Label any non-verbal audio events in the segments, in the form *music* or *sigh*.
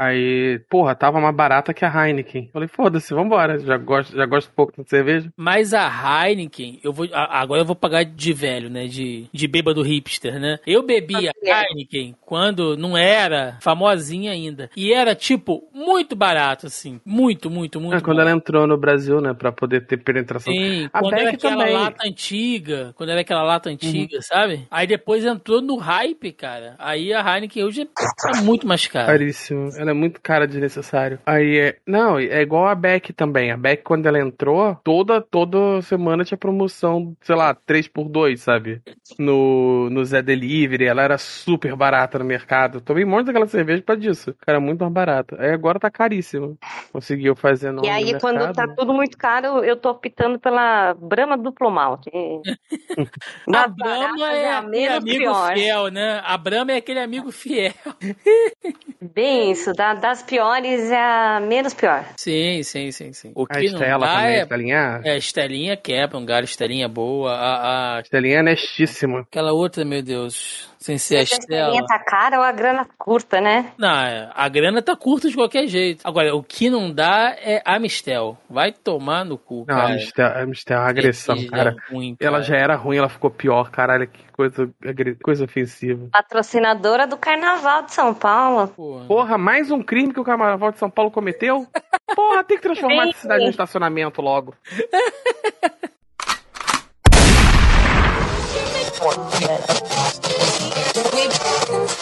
Aí, porra, tava mais barata que a Heineken. Falei, foda-se, vambora. Já gosto, já gosto pouco de cerveja. Mas a Heineken, eu vou, agora eu vou pagar de velho, né? De, de bêbado hipster, né? Eu bebi a Heineken quando não era famosinha ainda. E era, tipo, muito barato, assim. Muito, muito, muito. É, quando ela entrou no Brasil, né? Pra poder ter penetração. Sim, a quando Beck era aquela também. lata antiga. Quando era aquela lata antiga, uhum. sabe? Aí depois entrou no hype, cara. Aí a Heineken hoje é muito mais cara. Caríssimo. Ela é muito cara desnecessário. Aí é. Não, é igual a Beck também. A Beck, quando ela entrou, toda, toda semana tinha promoção, sei lá, 3 por 2 sabe? No, no Zé Delivery. Ela era super barata no mercado. Tomei um monte daquela cerveja pra disso. Cara, muito mais barata. Aí agora tá caríssimo. Conseguiu fazer no E aí, no quando tá tudo muito caro, eu tô optando pela Brahma Duplo Malte. *laughs* *laughs* a Brahma é, é a menos amigo pior. fiel, né? A Brahma é aquele amigo fiel. Bem isso, da, das piores é a menos pior. Sim, sim, sim, sim. O que a Estela não dá também, é, Estelinha? É, Estelinha quebra um galho, Estelinha boa. A, a... Estelinha é nestíssima. Aquela outra, meu Deus. Sem ser a Estela. A tá cara ou a grana curta, né? Não, é, a grana tá curta de qualquer jeito. Agora, o que não dá é a Mistel. Vai tomar no cu, não, cara. a Mistel, a Mistel é uma agressão, é cara. Ruim, cara. Ela já era ruim, ela ficou pior, caralho. Que coisa, coisa ofensiva. Patrocinadora do Carnaval de São Paulo. Porra. Porra, mais um crime que o Carnaval de São Paulo cometeu? Porra, tem que transformar essa cidade em estacionamento logo. *laughs*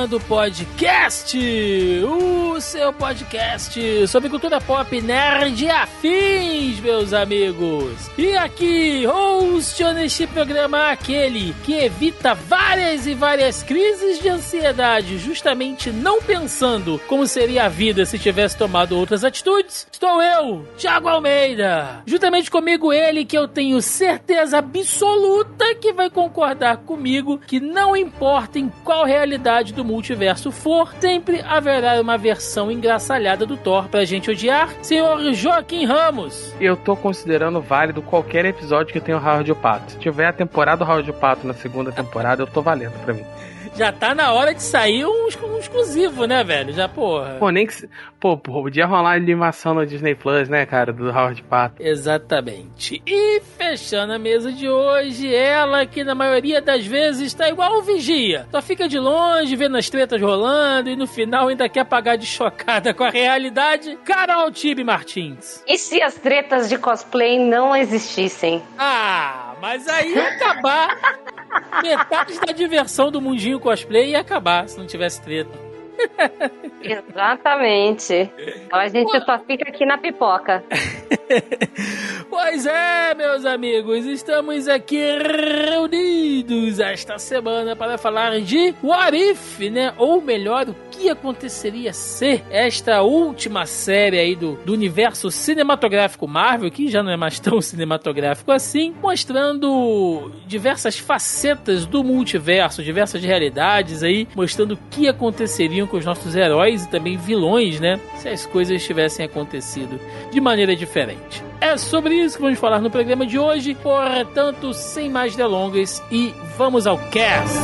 Zoneando Podcast, o seu podcast sobre cultura pop nerd e afins, meus amigos. E aqui, host neste programa, aquele que evita várias e várias crises de ansiedade, justamente não pensando como seria a vida se tivesse tomado outras atitudes. Estou eu, Thiago Almeida. Juntamente comigo, ele que eu tenho certeza absoluta que vai concordar comigo que não importa em qual realidade do multiverso for, sempre haverá uma versão engraçalhada do Thor pra gente odiar. Senhor Joaquim Ramos. Eu tô considerando válido qualquer episódio que tenha o Howard Pato. Se tiver a temporada do Howard Pato na segunda temporada, eu tô valendo pra mim já tá na hora de sair um, um, exclusivo, né, velho? Já, porra. Pô, nem que. Pô, podia rolar animação no Disney Plus, né, cara? Do Howard Pato. Exatamente. E fechando a mesa de hoje, ela que na maioria das vezes tá igual um vigia. Só fica de longe, vendo as tretas rolando e no final ainda quer pagar de chocada com a realidade. Carol Tibe Martins. E se as tretas de cosplay não existissem? Ah, mas aí ia acabar. Metade da diversão do mundinho cosplay ia acabar se não tivesse treta. Exatamente. Então a gente Pô. só fica aqui na pipoca. *laughs* pois é, meus amigos, estamos aqui reunidos esta semana para falar de What If, né? Ou melhor, que aconteceria se esta última série aí do, do universo cinematográfico Marvel, que já não é mais tão *laughs* cinematográfico assim, mostrando diversas facetas do multiverso, diversas realidades aí, mostrando o que aconteceriam com os nossos heróis e também vilões, né? Se as coisas tivessem acontecido de maneira diferente. É sobre isso que vamos falar no programa de hoje, portanto, sem mais delongas e vamos ao cast.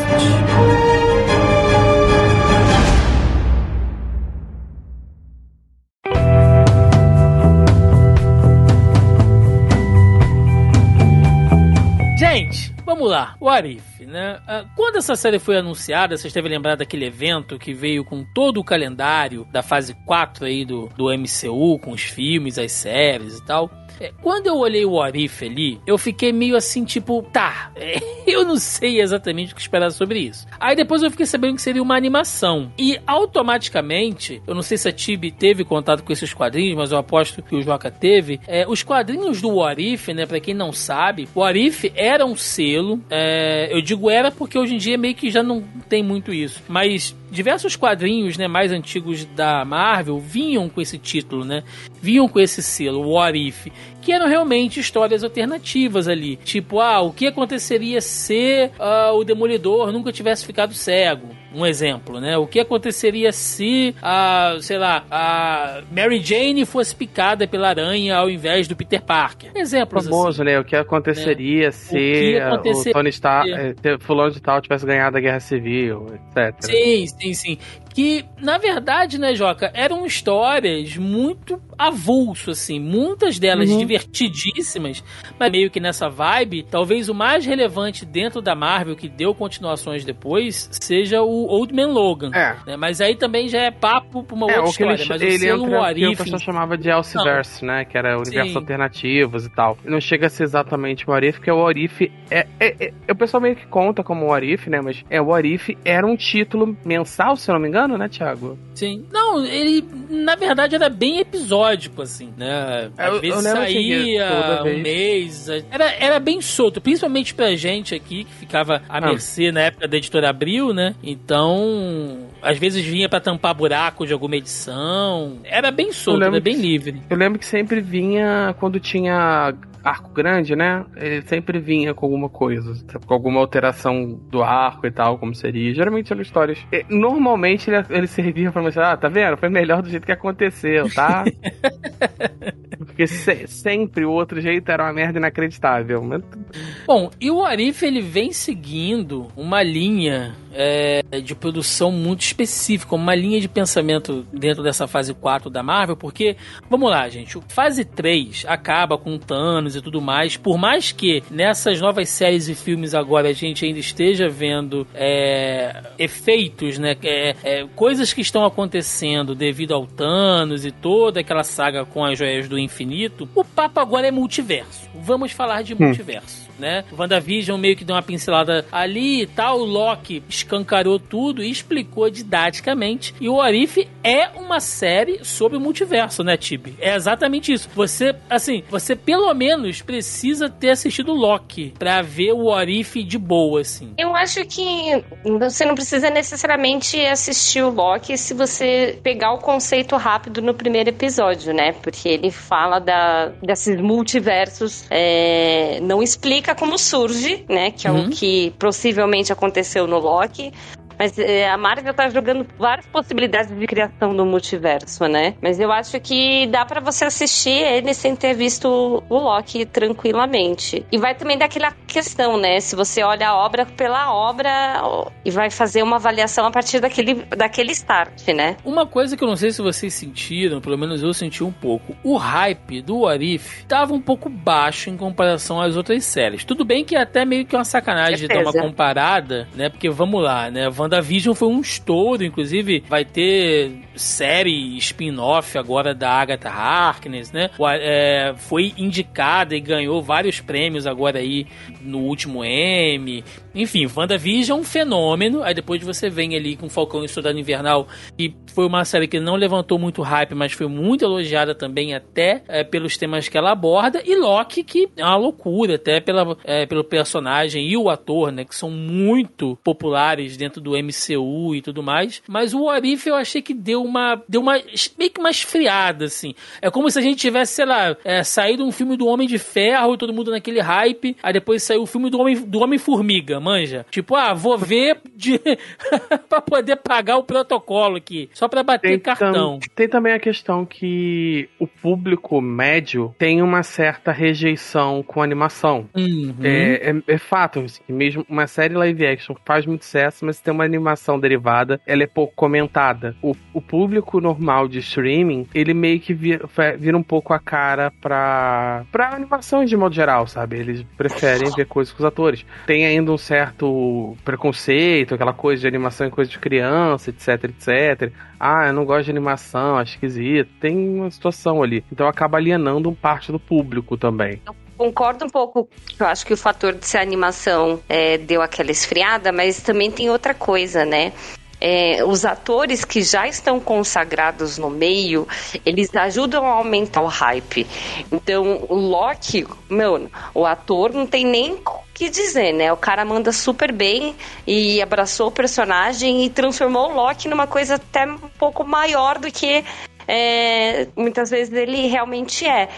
Vamos lá. O Arif né? Ah, quando essa série foi anunciada, vocês devem lembrar daquele evento que veio com todo o calendário da fase 4 aí do, do MCU, com os filmes, as séries e tal. É, quando eu olhei o Arif ali, eu fiquei meio assim, tipo, tá, *laughs* eu não sei exatamente o que esperar sobre isso. Aí depois eu fiquei sabendo que seria uma animação. E automaticamente, eu não sei se a Tibi teve contato com esses quadrinhos, mas eu aposto que o Joca teve. É, os quadrinhos do Arif, né, pra quem não sabe, o Arif era um selo, é, eu digo era porque hoje em dia meio que já não tem muito isso, mas diversos quadrinhos, né, mais antigos da Marvel vinham com esse título, né? Vinham com esse selo, What If, que eram realmente histórias alternativas ali. Tipo, ah, o que aconteceria se uh, o Demolidor nunca tivesse ficado cego? Um exemplo, né? O que aconteceria se a, sei lá, a Mary Jane fosse picada pela aranha ao invés do Peter Parker? Exemplos famoso, assim. né? O que aconteceria né? se o, que aconteceria... o Tony Stark, eh, fulano de tal tivesse ganhado a Guerra Civil, etc. Sim, sim, sim que, na verdade, né, Joca, eram histórias muito avulso, assim, muitas delas uhum. divertidíssimas, mas meio que nessa vibe, talvez o mais relevante dentro da Marvel, que deu continuações depois, seja o Old Man Logan. É. Né? Mas aí também já é papo pra uma é, outra história. Ele, mas ele o selo entra, Warif... Que o pessoal chamava de Elseverse, né, que era universos Sim. alternativos e tal. Não chega a ser exatamente o Warif, porque o Warif é, é, é, O pessoal meio que conta como o Warif, né, mas é, o Warif era um título mensal, se eu não me engano, ano, né, Thiago? Sim. Não, ele, na verdade, era bem episódico, assim, né? Às eu, vezes eu saía um mês. Era, era bem solto, principalmente pra gente aqui, que ficava à ah. mercê na época da editora Abril, né? Então, às vezes vinha para tampar buraco de alguma edição. Era bem solto, era bem livre. Eu lembro que sempre vinha quando tinha arco grande, né? Ele sempre vinha com alguma coisa, com alguma alteração do arco e tal, como seria. Geralmente eram histórias. Normalmente ele, ele servia pra mostrar, ah, tá vendo? Foi melhor do jeito que aconteceu, tá? *laughs* Porque se, sempre o outro jeito era uma merda inacreditável. Mas... Bom, e o Arif ele vem seguindo uma linha é, de produção muito específica, uma linha de pensamento dentro dessa fase 4 da Marvel, porque, vamos lá, gente, fase 3 acaba com Thanos e tudo mais, por mais que nessas novas séries e filmes agora a gente ainda esteja vendo é, efeitos, né, é, é coisas que estão acontecendo devido ao Thanos e toda aquela saga com as joias do infinito, o papo agora é multiverso. Vamos falar de hum. multiverso né? WandaVision meio que deu uma pincelada ali e tal, o Loki escancarou tudo e explicou didaticamente. E o Arif é uma série sobre o multiverso, né, Tibi? É exatamente isso. Você, assim, você pelo menos precisa ter assistido Loki pra ver o Arif de boa, assim. Eu acho que você não precisa necessariamente assistir o Loki se você pegar o conceito rápido no primeiro episódio, né? Porque ele fala da, desses multiversos, é, não explica explica como surge, né? Que é uhum. o que possivelmente aconteceu no Loki. Mas é, a Marvel tá jogando várias possibilidades de criação do multiverso, né? Mas eu acho que dá para você assistir ele sem ter visto o Loki tranquilamente. E vai também daquela questão, né? Se você olha a obra pela obra e vai fazer uma avaliação a partir daquele, daquele start, né? Uma coisa que eu não sei se vocês sentiram, pelo menos eu senti um pouco, o hype do Arif tava um pouco baixo em comparação às outras séries. Tudo bem que é até meio que uma sacanagem de dar uma comparada, né? Porque vamos lá, né? WandaVision foi um estouro, inclusive vai ter série spin-off agora da Agatha Harkness, né? É, foi indicada e ganhou vários prêmios agora aí no último M. Enfim, WandaVision é um fenômeno. Aí depois você vem ali com Falcão e Soldado Invernal, que foi uma série que não levantou muito hype, mas foi muito elogiada também até é, pelos temas que ela aborda. E Loki, que é uma loucura, até pela, é, pelo personagem e o ator, né? Que são muito populares dentro do MCU e tudo mais. Mas o Arif eu achei que deu uma. Deu uma. meio que uma esfriada, assim. É como se a gente tivesse, sei lá, é, saído um filme do Homem de Ferro e todo mundo naquele hype. Aí depois saiu o filme do Homem, do Homem Formiga, manja. Tipo, ah, vou ver de... *laughs* pra poder pagar o protocolo aqui. Só pra bater tem cartão. Tam, tem também a questão que o público médio tem uma certa rejeição com animação. Uhum. É, é, é, fato, assim, mesmo uma série live action faz muito sucesso, mas tem uma animação derivada, ela é pouco comentada. O, o público normal de streaming, ele meio que vira, vira um pouco a cara pra, pra animação de modo geral, sabe? Eles preferem ver coisas com os atores. Tem ainda um certo preconceito, aquela coisa de animação em coisa de criança, etc, etc. Ah, eu não gosto de animação, acho esquisito. Tem uma situação ali. Então acaba alienando parte do público também concordo um pouco. Eu acho que o fator de ser animação é, deu aquela esfriada, mas também tem outra coisa, né? É, os atores que já estão consagrados no meio, eles ajudam a aumentar o hype. Então, o Loki, meu, o ator não tem nem que dizer, né? O cara manda super bem e abraçou o personagem e transformou o Loki numa coisa até um pouco maior do que é, muitas vezes ele realmente é.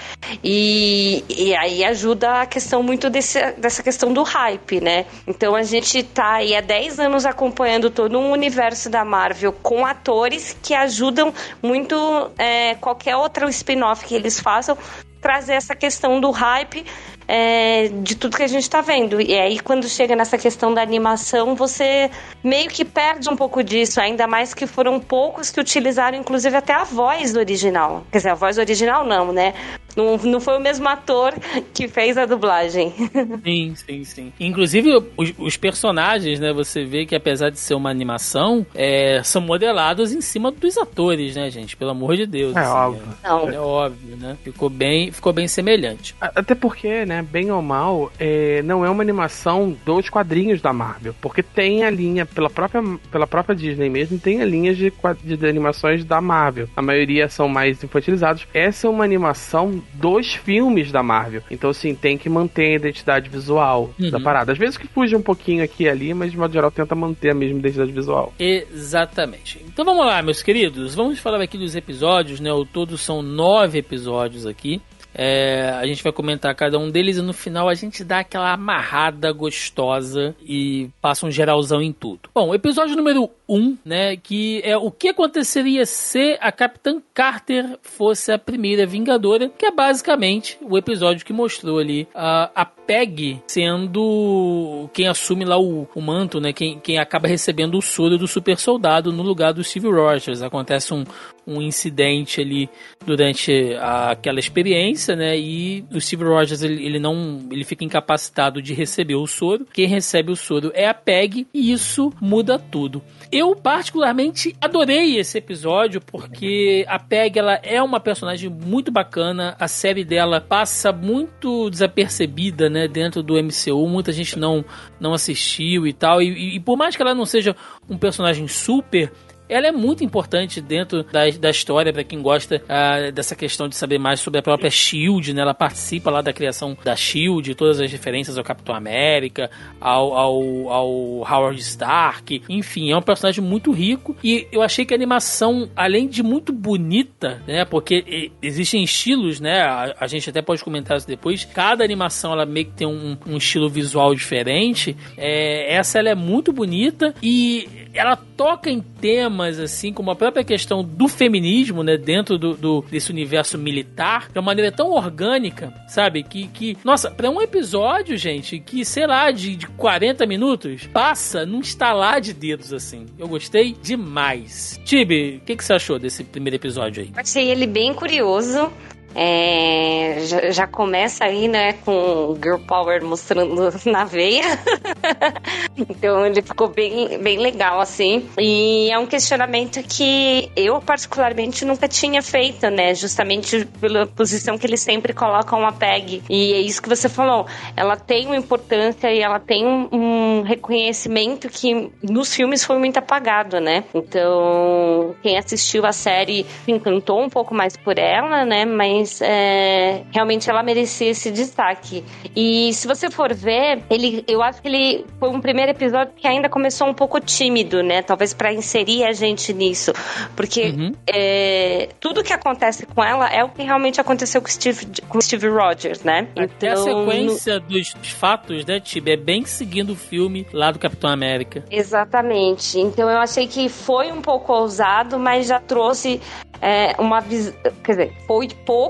E, e aí ajuda a questão muito desse, dessa questão do hype, né? Então a gente tá aí há 10 anos acompanhando todo um universo da Marvel com atores que ajudam muito é, qualquer outro spin-off que eles façam trazer essa questão do hype é, de tudo que a gente está vendo. E aí, quando chega nessa questão da animação, você meio que perde um pouco disso, ainda mais que foram poucos que utilizaram, inclusive, até a voz do original. Quer dizer, a voz original não, né? Não, não foi o mesmo ator que fez a dublagem. *laughs* Sim, sim, sim. Inclusive, os, os personagens, né? Você vê que apesar de ser uma animação, é, são modelados em cima dos atores, né, gente? Pelo amor de Deus. É assim, óbvio. É, não. é óbvio, né? Ficou bem, ficou bem semelhante. Até porque, né, bem ou mal, é, não é uma animação dos quadrinhos da Marvel. Porque tem a linha, pela própria, pela própria Disney mesmo, tem a linha de, de animações da Marvel. A maioria são mais infantilizados. Essa é uma animação dos filmes da Marvel. Então, assim, tem que manter a identidade visual uhum. da parada. Às vezes que fuge um pouquinho aqui e ali, mas de modo geral tenta manter a mesma identidade visual. Exatamente. Então vamos lá, meus queridos. Vamos falar aqui dos episódios, né? O todo são nove episódios aqui. É, a gente vai comentar cada um deles e no final a gente dá aquela amarrada gostosa e passa um geralzão em tudo. Bom, episódio número 1, um, né, que é o que aconteceria se a Capitã Carter fosse a primeira Vingadora, que é basicamente o episódio que mostrou ali a, a Peg sendo quem assume lá o, o manto, né, quem, quem acaba recebendo o soro do super soldado no lugar do Steve Rogers. Acontece um, um incidente ali durante a, aquela experiência, né? E o Steve Rogers ele, ele, não ele fica incapacitado de receber o soro. Quem recebe o soro é a Peg e isso muda tudo. Eu particularmente adorei esse episódio porque a Peg ela é uma personagem muito bacana. A série dela passa muito desapercebida, né, dentro do MCU. Muita gente não não assistiu e tal. E, e, e por mais que ela não seja um personagem super ela é muito importante dentro da, da história para quem gosta uh, dessa questão de saber mais sobre a própria Shield, né? Ela participa lá da criação da Shield, todas as referências ao Capitão América, ao, ao, ao Howard Stark, enfim, é um personagem muito rico e eu achei que a animação, além de muito bonita, né? Porque existem estilos, né? A, a gente até pode comentar isso depois. Cada animação ela meio que tem um, um estilo visual diferente. É, essa ela é muito bonita e ela toca em temas assim como a própria questão do feminismo, né, dentro do, do desse universo militar, de uma maneira tão orgânica, sabe? Que, que nossa, para um episódio, gente, que sei lá, de, de 40 minutos, passa num estalar de dedos assim. Eu gostei demais. Tibi, o que, que você achou desse primeiro episódio aí? Achei ele bem curioso. É, já, já, começa aí, né, com Girl Power mostrando *laughs* na veia. *laughs* então ele ficou bem, bem legal, assim. E é um questionamento que eu, particularmente, nunca tinha feito, né? Justamente pela posição que eles sempre colocam a PEG. E é isso que você falou. Ela tem uma importância e ela tem um, reconhecimento que nos filmes foi muito apagado, né? Então, quem assistiu a série se encantou um pouco mais por ela, né? Mas mas é, realmente ela merecia esse destaque. E se você for ver, ele, eu acho que ele foi um primeiro episódio que ainda começou um pouco tímido, né? Talvez para inserir a gente nisso, porque uhum. é, tudo que acontece com ela é o que realmente aconteceu com Steve, com Steve Rogers, né? Então, a sequência no... dos fatos, né, Tibe, é bem seguindo o filme lá do Capitão América. Exatamente. Então eu achei que foi um pouco ousado, mas já trouxe é, uma visão. Quer dizer, foi pouco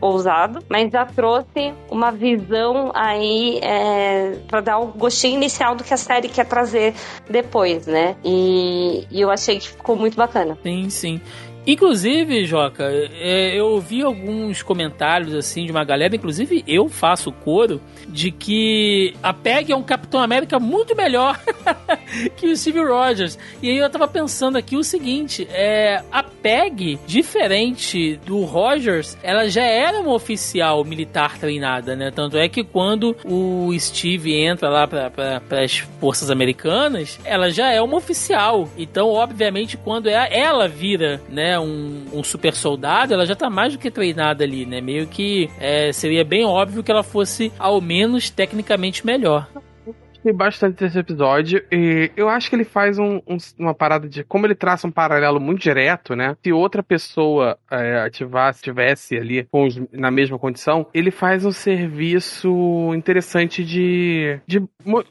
ousado, mas já trouxe uma visão aí é, para dar o gostinho inicial do que a série quer trazer depois, né? E, e eu achei que ficou muito bacana. Sim, sim. Inclusive, Joca, é, eu ouvi alguns comentários assim de uma galera, inclusive eu faço coro, de que a Peg é um Capitão América muito melhor *laughs* que o Steve Rogers. E aí eu tava pensando aqui o seguinte: é, a Peg, diferente do Rogers, ela já era uma oficial militar treinada, né? Tanto é que quando o Steve entra lá para as forças americanas, ela já é uma oficial. Então, obviamente, quando é, ela vira, né, um, um super soldado, ela já tá mais do que treinada ali, né? Meio que é, seria bem óbvio que ela fosse ao menos tecnicamente melhor gostei bastante desse episódio e eu acho que ele faz um, um, uma parada de como ele traça um paralelo muito direto, né? Se outra pessoa é, ativasse, estivesse ali os, na mesma condição, ele faz um serviço interessante de, de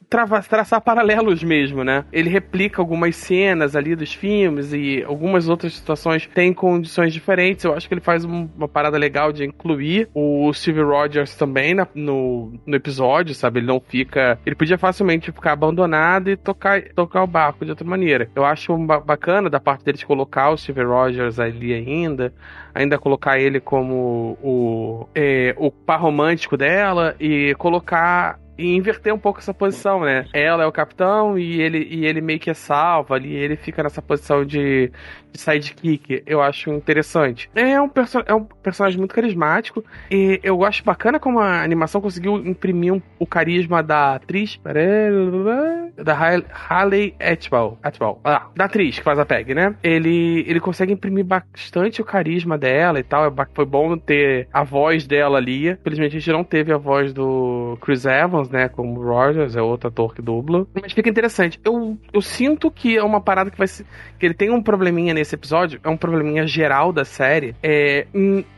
travar, traçar paralelos mesmo, né? Ele replica algumas cenas ali dos filmes e algumas outras situações têm condições diferentes. Eu acho que ele faz um, uma parada legal de incluir o Steve Rogers também na, no, no episódio, sabe? Ele não fica. Ele podia fácil facilmente ficar abandonado e tocar, tocar o barco de outra maneira. Eu acho bacana da parte deles colocar o Steve Rogers ali ainda, ainda colocar ele como o, é, o par romântico dela e colocar e inverter um pouco essa posição, né? Ela é o capitão e ele, e ele meio que é salvo ali, ele fica nessa posição de, de sidekick. Eu acho interessante. É um, é um personagem muito carismático e eu acho bacana como a animação conseguiu imprimir um, o carisma da atriz. Da Hayley Atwell. Atwell. Ah, da atriz que faz a Peg, né? Ele, ele consegue imprimir bastante o carisma dela e tal. É foi bom ter a voz dela ali. Infelizmente a gente não teve a voz do Chris Evans né? Como Rogers, é outro ator que dubla. Mas fica interessante. Eu, eu sinto que é uma parada que vai ser. que ele tem um probleminha nesse episódio, é um probleminha geral da série. É.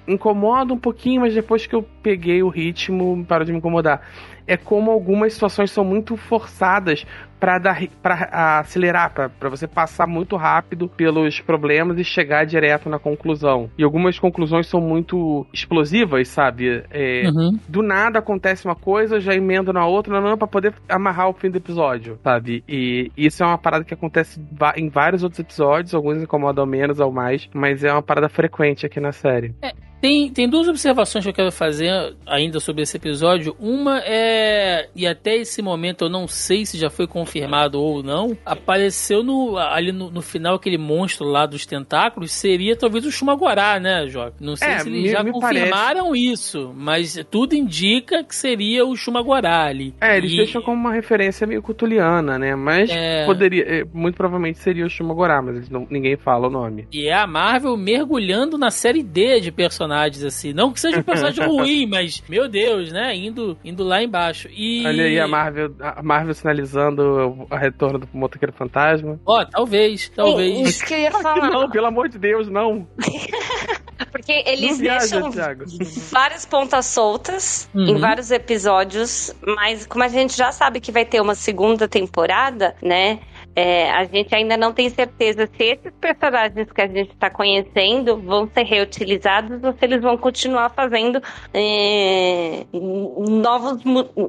incomoda um pouquinho, mas depois que eu peguei o ritmo, parou de me incomodar é como algumas situações são muito forçadas para dar para acelerar, para você passar muito rápido pelos problemas e chegar direto na conclusão. E algumas conclusões são muito explosivas, sabe? É, uhum. Do nada acontece uma coisa, já emendo na outra, não, para poder amarrar o fim do episódio, sabe? E isso é uma parada que acontece em vários outros episódios, alguns incomodam menos ou mais, mas é uma parada frequente aqui na série. É, tem, tem duas observações que eu quero fazer ainda sobre esse episódio. Uma é, e até esse momento eu não sei se já foi confirmado ou não, apareceu no, ali no, no final aquele monstro lá dos tentáculos, seria talvez o Shumagorá, né, Joque? Não sei é, se eles me, já me confirmaram parece... isso, mas tudo indica que seria o Shumagorá ali. É, eles e... deixam como uma referência meio cutuliana, né? Mas é... poderia, é, muito provavelmente seria o Shumagorá, mas não, ninguém fala o nome. E é a Marvel mergulhando na série D de personagens personagens, assim. Não que seja um personagem *laughs* ruim, mas, meu Deus, né? Indo, indo lá embaixo. E... Olha aí a Marvel, a Marvel sinalizando o retorno do Motoqueiro Fantasma. Ó, oh, talvez, talvez. Isso que eu ia falar. Não, pelo amor de Deus, não. *laughs* Porque eles viaja, deixam Thiago. várias pontas soltas uhum. em vários episódios, mas como a gente já sabe que vai ter uma segunda temporada, né? É, a gente ainda não tem certeza se esses personagens que a gente está conhecendo vão ser reutilizados ou se eles vão continuar fazendo é, novos,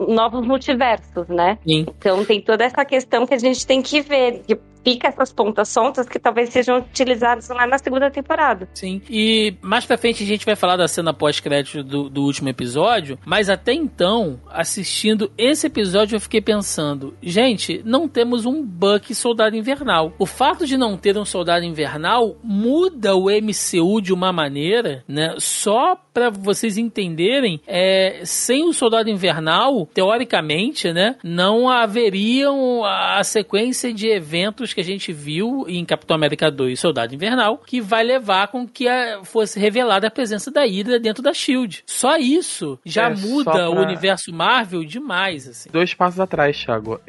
novos multiversos, né? Sim. Então tem toda essa questão que a gente tem que ver. Que fica essas pontas soltas que talvez sejam utilizadas lá na segunda temporada. Sim. E mais pra frente a gente vai falar da cena pós-crédito do, do último episódio, mas até então, assistindo esse episódio, eu fiquei pensando, gente, não temos um Buck soldado invernal. O fato de não ter um soldado invernal muda o MCU de uma maneira, né? Só para vocês entenderem, é, sem o soldado invernal, teoricamente, né, não haveriam a sequência de eventos que a gente viu em Capitão América 2 Soldado Invernal, que vai levar com que a, fosse revelada a presença da Hydra dentro da SHIELD. Só isso já é, muda pra... o universo Marvel demais, assim. Dois passos atrás, Thiago.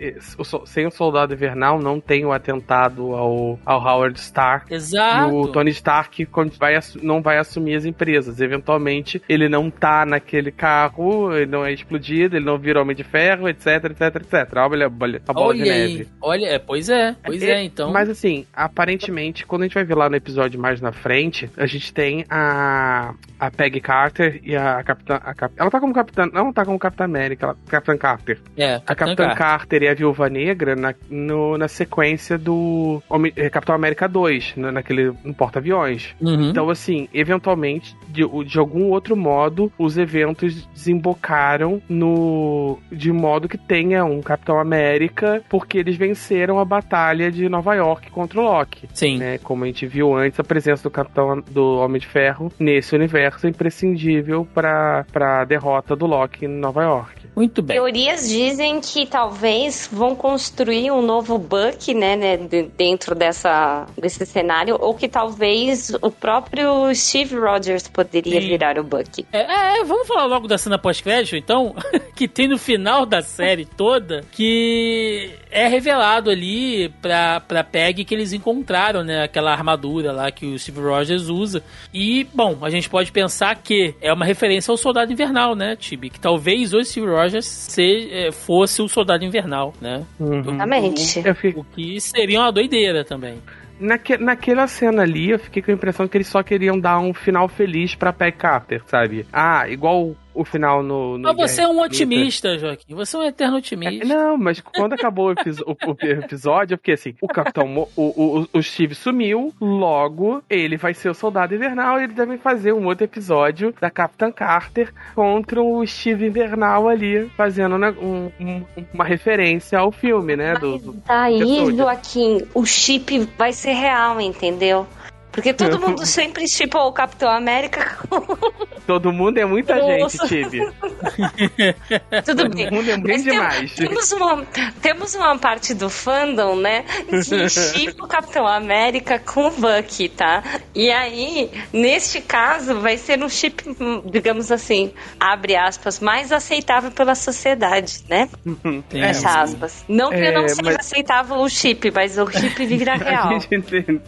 Sem o Soldado Invernal não tem o atentado ao, ao Howard Stark. Exato. o Tony Stark vai, não vai assumir as empresas. Eventualmente, ele não tá naquele carro, ele não é explodido, ele não vira Homem de Ferro, etc, etc, etc. Olha a bola, a bola Olha de aí. neve. Olha, é, pois é, pois é, é, então. Mas assim, aparentemente, quando a gente vai ver lá no episódio mais na frente, a gente tem a, a Peggy Carter e a Capitã. A Cap, ela tá como Capitã. Não tá como Capitã América, ela, Capitã Carter. É, a Capitã Carter. Carter e a Viúva Negra na, no, na sequência do é, Capitão América 2, né, naquele no porta-aviões. Uhum. Então, assim, eventualmente, de, de algum outro modo, os eventos desembocaram no. de modo que tenha um Capitão América, porque eles venceram a batalha de Nova York contra o Loki. Sim. Né? Como a gente viu antes, a presença do Capitão do Homem de Ferro nesse universo é imprescindível para a derrota do Loki em Nova York. Muito bem. Teorias dizem que talvez vão construir um novo Buck, né, né dentro dessa, desse cenário, ou que talvez o próprio Steve Rogers poderia Sim. virar o Buck. É, é, vamos falar logo da cena pós-crédito, então, *laughs* que tem no final da série toda, que é revelado ali pra, pra Peg que eles encontraram, né, aquela armadura lá que o Steve Rogers usa. E, bom, a gente pode pensar que é uma referência ao Soldado Invernal, né, Tibi? Que talvez o Steve Rogers se, é, fosse o Soldado Invernal, né? Uhum. Exatamente. O, o, que seria uma doideira também. Naque, naquela cena ali, eu fiquei com a impressão que eles só queriam dar um final feliz pra Peg Carter, sabe? Ah, igual o final no. no mas você é um otimista, Joaquim. Você é um eterno otimista. É, não, mas quando acabou o, o, o, episódio, eu fiquei assim: o Capitão. o, o, o Steve sumiu, logo ele vai ser o Soldado Invernal e eles devem fazer um outro episódio da Capitã Carter contra o Steve Invernal ali, fazendo né, um, um, uma referência ao filme, né? Mas do, do daí, Joaquim, o chip vai ser real, entendeu? Porque todo mundo sempre chipou o Capitão América *laughs* com... Todo mundo é muita Nossa. gente, Tibi. *laughs* Tudo bem. Todo mundo é bem demais. Temos uma, temos uma parte do fandom, né, que chipa o Capitão América com o Bucky, tá? E aí, neste caso, vai ser um chip, digamos assim, abre aspas, mais aceitável pela sociedade, né? *laughs* Fecha aspas. Não que é, não seja mas... aceitável o chip, mas o chip vira real.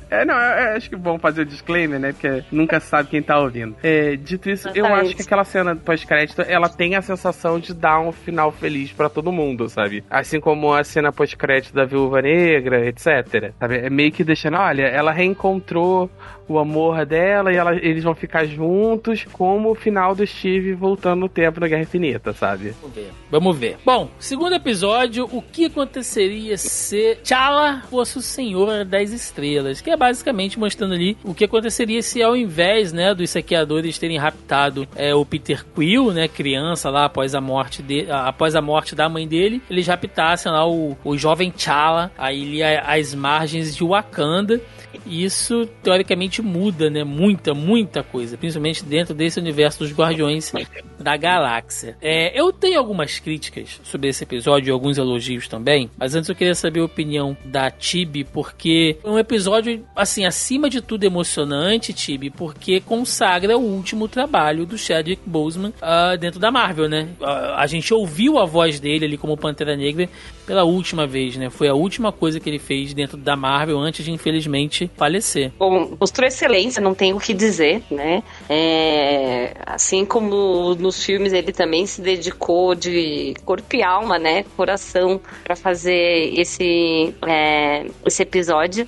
É, não, é, acho que bom fazer o disclaimer, né? Porque nunca sabe quem tá ouvindo. É, dito isso, eu acho que aquela cena pós-crédito, ela tem a sensação de dar um final feliz para todo mundo, sabe? Assim como a cena pós-crédito da Viúva Negra, etc. Sabe? É meio que deixando, olha, ela reencontrou o amor dela e ela, eles vão ficar juntos, como o final do Steve voltando no tempo na Guerra Infinita, sabe? Vamos ver. Vamos ver. Bom, segundo episódio, o que aconteceria se T'Challa fosse o Senhor das Estrelas, que é basicamente mostrando ali o que aconteceria se ao invés, né, dos saqueadores terem raptado é, o Peter Quill, né, criança lá após a morte de, após a morte da mãe dele, eles raptassem lá o, o jovem T'Challa aí às margens de Wakanda isso, teoricamente, muda, né? Muita, muita coisa. Principalmente dentro desse universo dos Guardiões da Galáxia. É, eu tenho algumas críticas sobre esse episódio e alguns elogios também. Mas antes eu queria saber a opinião da Tibi, porque é um episódio, assim, acima de tudo emocionante, Tibi, porque consagra o último trabalho do Chadwick Boseman uh, dentro da Marvel, né? Uh, a gente ouviu a voz dele ali como Pantera Negra pela última vez, né? Foi a última coisa que ele fez dentro da Marvel antes de, infelizmente, falecer. Bom, mostrou excelência, não tenho o que dizer, né? É, assim como nos filmes ele também se dedicou de corpo e alma, né? Coração para fazer esse, é, esse episódio.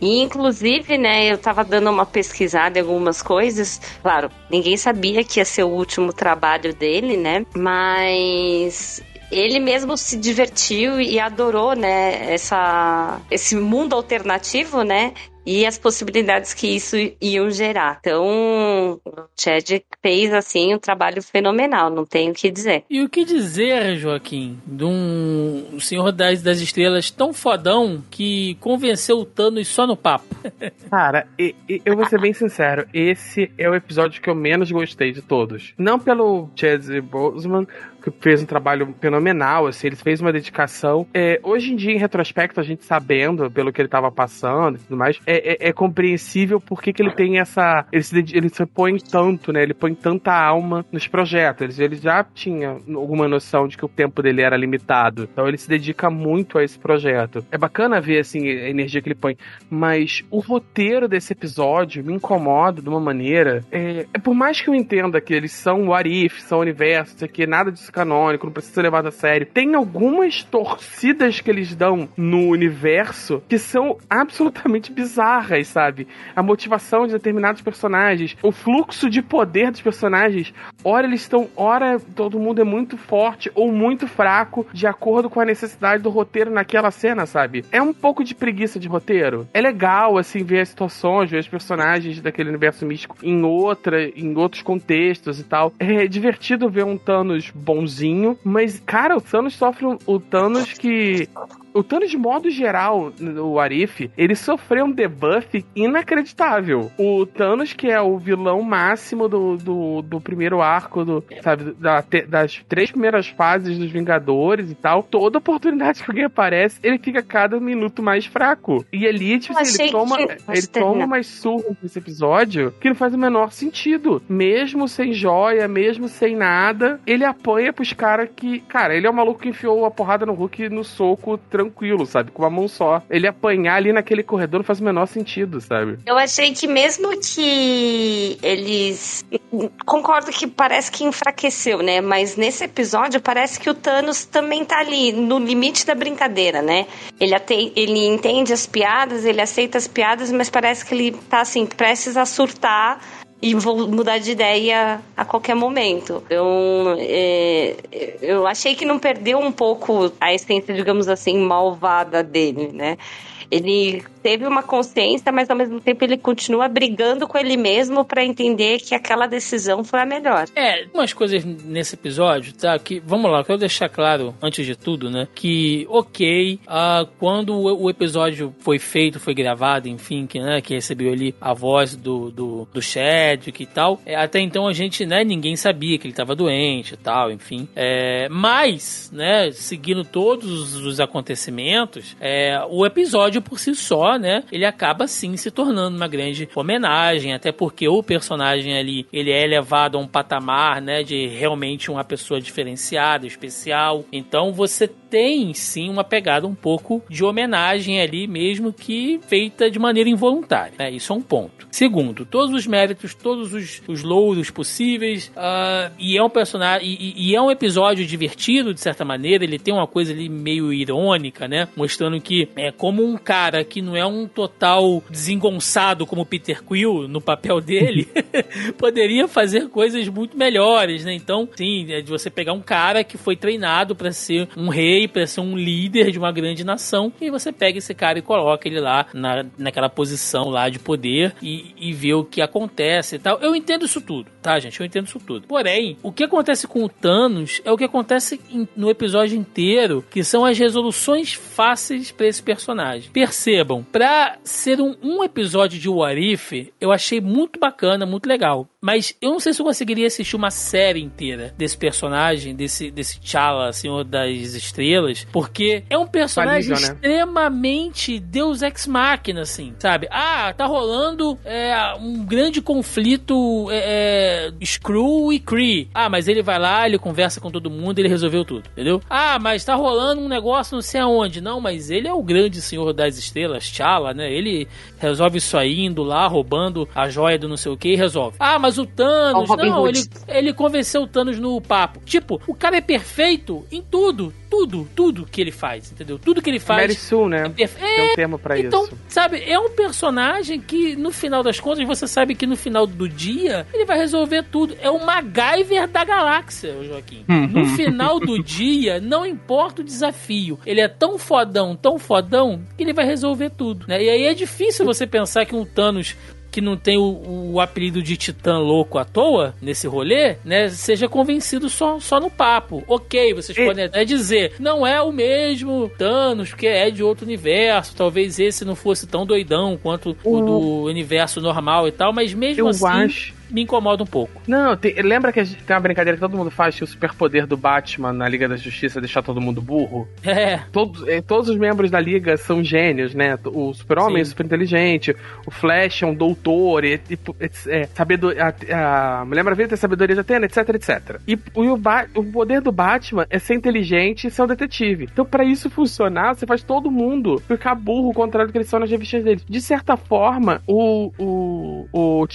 E, inclusive, né, eu tava dando uma pesquisada em algumas coisas. Claro, ninguém sabia que ia ser o último trabalho dele, né? Mas ele mesmo se divertiu e adorou, né, essa, esse mundo alternativo, né, e as possibilidades que isso iam gerar. Então, o Chad fez assim um trabalho fenomenal, não tenho o que dizer. E o que dizer, Joaquim, de um Senhor das, das Estrelas tão fodão que convenceu o Thanos só no papo? *laughs* Cara, e, e, eu vou ser bem sincero, esse é o episódio que eu menos gostei de todos. Não pelo Chad Boseman, fez um trabalho fenomenal, assim, ele fez uma dedicação. É, hoje em dia, em retrospecto, a gente sabendo pelo que ele estava passando e tudo mais, é, é, é compreensível porque que ele tem essa. Ele se, ele se põe tanto, né? Ele põe tanta alma nos projetos. Ele, ele já tinha alguma noção de que o tempo dele era limitado. Então ele se dedica muito a esse projeto. É bacana ver, assim, a energia que ele põe. Mas o roteiro desse episódio me incomoda de uma maneira. É, é por mais que eu entenda que eles são what if, são universos, que nada disso canônico, não precisa ser levado a sério. Tem algumas torcidas que eles dão no universo que são absolutamente bizarras, sabe? A motivação de determinados personagens, o fluxo de poder dos personagens. Ora eles estão, ora todo mundo é muito forte ou muito fraco, de acordo com a necessidade do roteiro naquela cena, sabe? É um pouco de preguiça de roteiro. É legal, assim, ver as situações, ver os personagens daquele universo místico em outra, em outros contextos e tal. É divertido ver um Thanos bom bonzinho, mas, cara, o Thanos sofre o Thanos que o Thanos, de modo geral, no Arif, ele sofreu um debuff inacreditável. O Thanos, que é o vilão máximo do, do, do primeiro arco, do, sabe, da, das três primeiras fases dos Vingadores e tal, toda oportunidade que alguém aparece, ele fica cada minuto mais fraco. E ali, tipo, assim, ele toma, que... ele toma umas surras nesse episódio que não faz o menor sentido. Mesmo sem joia, mesmo sem nada, ele apanha pros caras que. Cara, ele é o maluco que enfiou a porrada no Hulk no soco tranquilo, sabe? Com uma mão só. Ele apanhar ali naquele corredor não faz o menor sentido, sabe? Eu achei que mesmo que eles. Concordo que parece que enfraqueceu, né? Mas nesse episódio parece que o Thanos também tá ali, no limite da brincadeira, né? Ele, ate... ele entende as piadas, ele aceita as piadas, mas parece que ele tá assim, prestes a surtar e vou mudar de ideia a qualquer momento. Então, é, eu achei que não perdeu um pouco a essência, digamos assim, malvada dele, né? Ele teve uma consciência, mas ao mesmo tempo ele continua brigando com ele mesmo para entender que aquela decisão foi a melhor. É, umas coisas nesse episódio, tá? Que, vamos lá, quero deixar claro, antes de tudo, né? Que, ok, uh, quando o, o, episódio foi feito, foi gravado, enfim, que, né, que recebeu ali a voz do, do, do Chadwick e tal, é, até então a gente, né, ninguém sabia que ele tava doente e tal, enfim. É, mas, né, seguindo todos os acontecimentos, é, o episódio por si só né? Ele acaba sim se tornando uma grande homenagem, até porque o personagem ali, ele é elevado a um patamar, né, de realmente uma pessoa diferenciada, especial. Então você tem sim uma pegada um pouco de homenagem ali, mesmo que feita de maneira involuntária. Né? Isso é um ponto. Segundo, todos os méritos, todos os, os louros possíveis, uh, e é um personagem, e, e, é um episódio divertido de certa maneira. Ele tem uma coisa ali meio irônica, né? Mostrando que é como um cara que não é um total desengonçado como Peter Quill no papel dele, *laughs* poderia fazer coisas muito melhores, né? Então, sim, é de você pegar um cara que foi treinado para ser um rei para ser um líder de uma grande nação, e você pega esse cara e coloca ele lá na, naquela posição lá de poder e, e vê o que acontece e tal. Eu entendo isso tudo, tá, gente? Eu entendo isso tudo. Porém, o que acontece com o Thanos é o que acontece no episódio inteiro, que são as resoluções fáceis para esse personagem. Percebam, para ser um, um episódio de What If, eu achei muito bacana, muito legal. Mas eu não sei se eu conseguiria assistir uma série inteira desse personagem, desse, desse T'Challa, Senhor das Estrelas, porque é um personagem né? extremamente Deus Ex Machina, assim, sabe? Ah, tá rolando é, um grande conflito é, é, Screw e Kree. Ah, mas ele vai lá, ele conversa com todo mundo, ele resolveu tudo, entendeu? Ah, mas tá rolando um negócio não sei aonde. Não, mas ele é o grande Senhor das Estrelas, T'Challa, né? Ele resolve isso aí, indo lá, roubando a joia do não sei o que e resolve. Ah, mas o Thanos, o não, ele, ele convenceu o Thanos no papo. Tipo, o cara é perfeito em tudo tudo, tudo que ele faz, entendeu? Tudo que ele faz. Mary Sue, né? É, perfe... Tem um termo pra então, isso. sabe, é um personagem que, no final das contas, você sabe que no final do dia, ele vai resolver tudo. É o MacGyver da galáxia, Joaquim. no final do dia, não importa o desafio. Ele é tão fodão, tão fodão, que ele vai resolver tudo, né? E aí é difícil você pensar que um Thanos que não tem o, o, apelido de Titã louco à toa nesse rolê, né? Seja convencido só, só no papo. Ok, vocês e... podem até dizer, não é o mesmo Thanos, porque é de outro universo. Talvez esse não fosse tão doidão quanto o, o do universo normal e tal, mas mesmo eu assim. Acho me incomoda um pouco. Não, lembra que gente, tem uma brincadeira que todo mundo faz que o superpoder do Batman na Liga da Justiça é deixar todo mundo burro? É. Todos, é, todos os membros da Liga são gênios, né? O super-homem é super inteligente, o Flash é um doutor, e, e, é, sabedoria, a, a Mulher Maravilha tem sabedoria de Atena, etc, etc. E, e o, ba o poder do Batman é ser inteligente e ser um detetive. Então, para isso funcionar, você faz todo mundo ficar burro, ao contrário do que eles são nas revistas deles. De certa forma, o, o, o,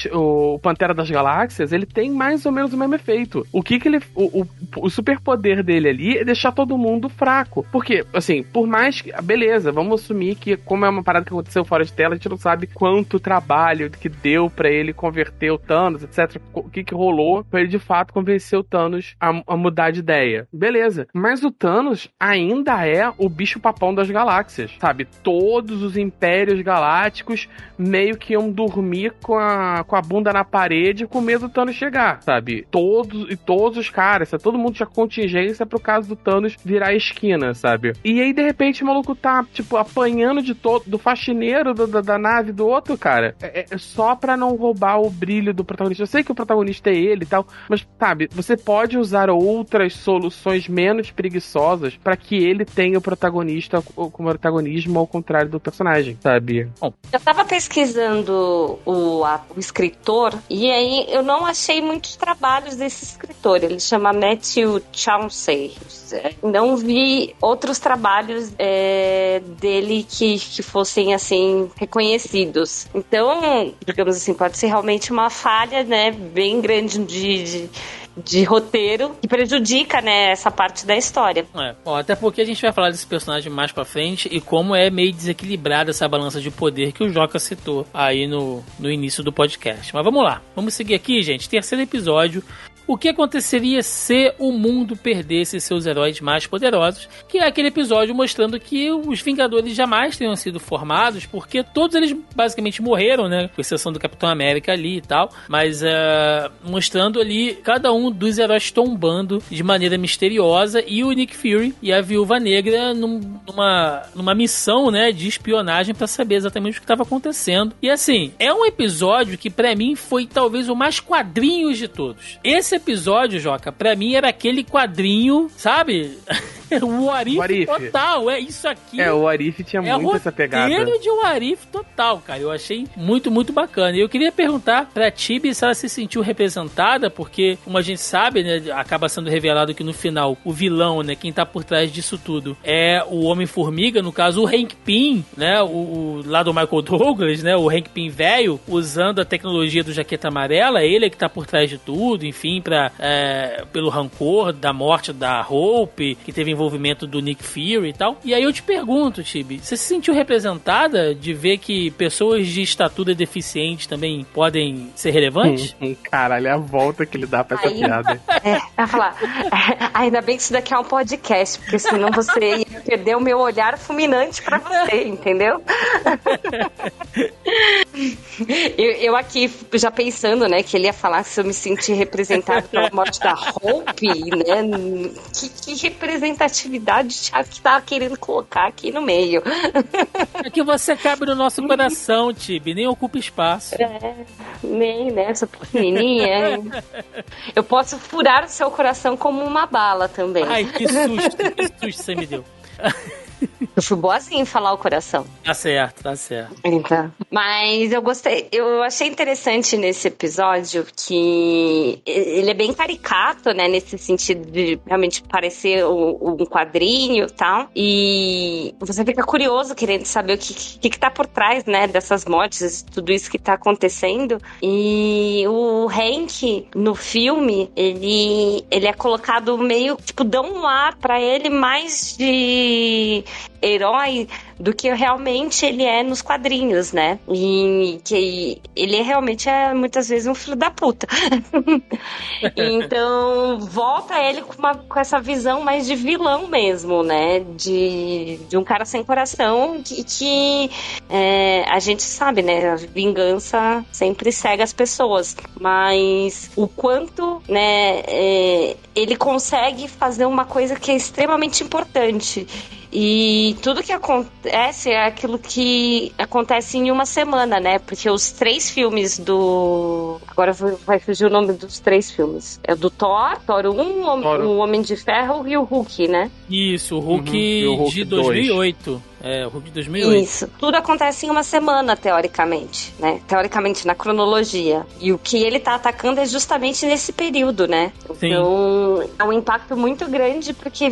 o Pantera das das Galáxias, ele tem mais ou menos o mesmo efeito. O que que ele. O, o, o superpoder dele ali é deixar todo mundo fraco. Porque, assim, por mais que. Beleza, vamos assumir que, como é uma parada que aconteceu fora de tela, a gente não sabe quanto trabalho que deu para ele converter o Thanos, etc. O que que rolou pra ele de fato convencer o Thanos a, a mudar de ideia. Beleza. Mas o Thanos ainda é o bicho papão das galáxias, sabe? Todos os impérios galácticos meio que iam dormir com a, com a bunda na parede parede com medo do Thanos chegar, sabe? Todos e todos os caras, sabe? todo mundo tinha contingência pro caso do Thanos virar a esquina, sabe? E aí, de repente, o maluco tá, tipo, apanhando de todo, do faxineiro do, da, da nave do outro, cara. É, é só pra não roubar o brilho do protagonista. Eu sei que o protagonista é ele e tal, mas, sabe, você pode usar outras soluções menos preguiçosas para que ele tenha o protagonista como protagonismo ao contrário do personagem, sabe? Bom. Eu tava pesquisando o, a, o escritor e eu não achei muitos trabalhos desse escritor. Ele chama Matthew Chauncey. Não vi outros trabalhos é, dele que, que fossem assim reconhecidos. Então, digamos assim, pode ser realmente uma falha, né, bem grande de, de de roteiro que prejudica, né, essa parte da história. É, bom, até porque a gente vai falar desse personagem mais pra frente e como é meio desequilibrada essa balança de poder que o Joca citou aí no, no início do podcast. Mas vamos lá, vamos seguir aqui, gente. Terceiro episódio o que aconteceria se o mundo perdesse seus heróis mais poderosos, que é aquele episódio mostrando que os Vingadores jamais tenham sido formados, porque todos eles basicamente morreram, né? Com exceção do Capitão América ali e tal, mas uh, mostrando ali cada um dos heróis tombando de maneira misteriosa e o Nick Fury e a Viúva Negra num, numa, numa missão, né, de espionagem para saber exatamente o que estava acontecendo. E assim, é um episódio que para mim foi talvez o mais quadrinhos de todos. Esse episódio, Joca, pra mim era aquele quadrinho, sabe? *laughs* o Arif, total, é isso aqui. É, o Arif tinha é muito essa pegada. É de o Arif total, cara. Eu achei muito, muito bacana. E eu queria perguntar pra Tibi se ela se sentiu representada, porque, como a gente sabe, né, acaba sendo revelado que no final o vilão, né, quem tá por trás disso tudo é o Homem-Formiga, no caso o Hank Pym, né, o, o lá do Michael Douglas, né, o Hank Pym velho, usando a tecnologia do Jaqueta Amarela, ele é que tá por trás de tudo, enfim, pra, é, pelo rancor da morte da Hope, que teve envolvimento do Nick Fury e tal. E aí eu te pergunto, Tibi, você se sentiu representada de ver que pessoas de estatura deficiente também podem ser relevantes? Hum, hum, caralho, é a volta que ele dá pra essa aí, piada. *laughs* É, vai falar, é, ainda bem que isso daqui é um podcast, porque senão você ia perder o meu olhar fulminante pra você, entendeu? *laughs* *laughs* eu, eu aqui já pensando, né, que ele ia falar se eu me senti representado pela morte da Hope, né? Que, que representatividade que tava querendo colocar aqui no meio. *laughs* É que você cabe no nosso coração, Tibi, nem ocupa espaço. É, nem, né? Sou pequenininha. eu posso furar o seu coração como uma bala também. Ai, que susto, que susto você me deu. *laughs* Eu fui boazinha em falar o coração. Tá certo, tá certo. Então. Mas eu gostei, eu achei interessante nesse episódio que ele é bem caricato, né? Nesse sentido de realmente parecer um quadrinho e tal. E você fica curioso querendo saber o que, que, que tá por trás, né? Dessas mortes, tudo isso que tá acontecendo. E o Hank, no filme, ele, ele é colocado meio, tipo, dão um ar para ele mais de herói do que realmente ele é nos quadrinhos, né? E que ele realmente é muitas vezes um filho da puta. *laughs* então, volta ele com, uma, com essa visão mais de vilão mesmo, né? De, de um cara sem coração que, que é, a gente sabe, né? A vingança sempre cega as pessoas. Mas o quanto, né? É, ele consegue fazer uma coisa que é extremamente importante e tudo que acontece é aquilo que acontece em uma semana, né? Porque os três filmes do. Agora vai fugir o nome dos três filmes. É do Thor, Thor 1, Thor. o Homem de Ferro e o Hulk, né? Isso, o Hulk, uhum. o Hulk de 2008. 2. É, o de 2008. Isso. Tudo acontece em uma semana, teoricamente, né? Teoricamente, na cronologia. E o que ele tá atacando é justamente nesse período, né? Sim. Então, é um impacto muito grande porque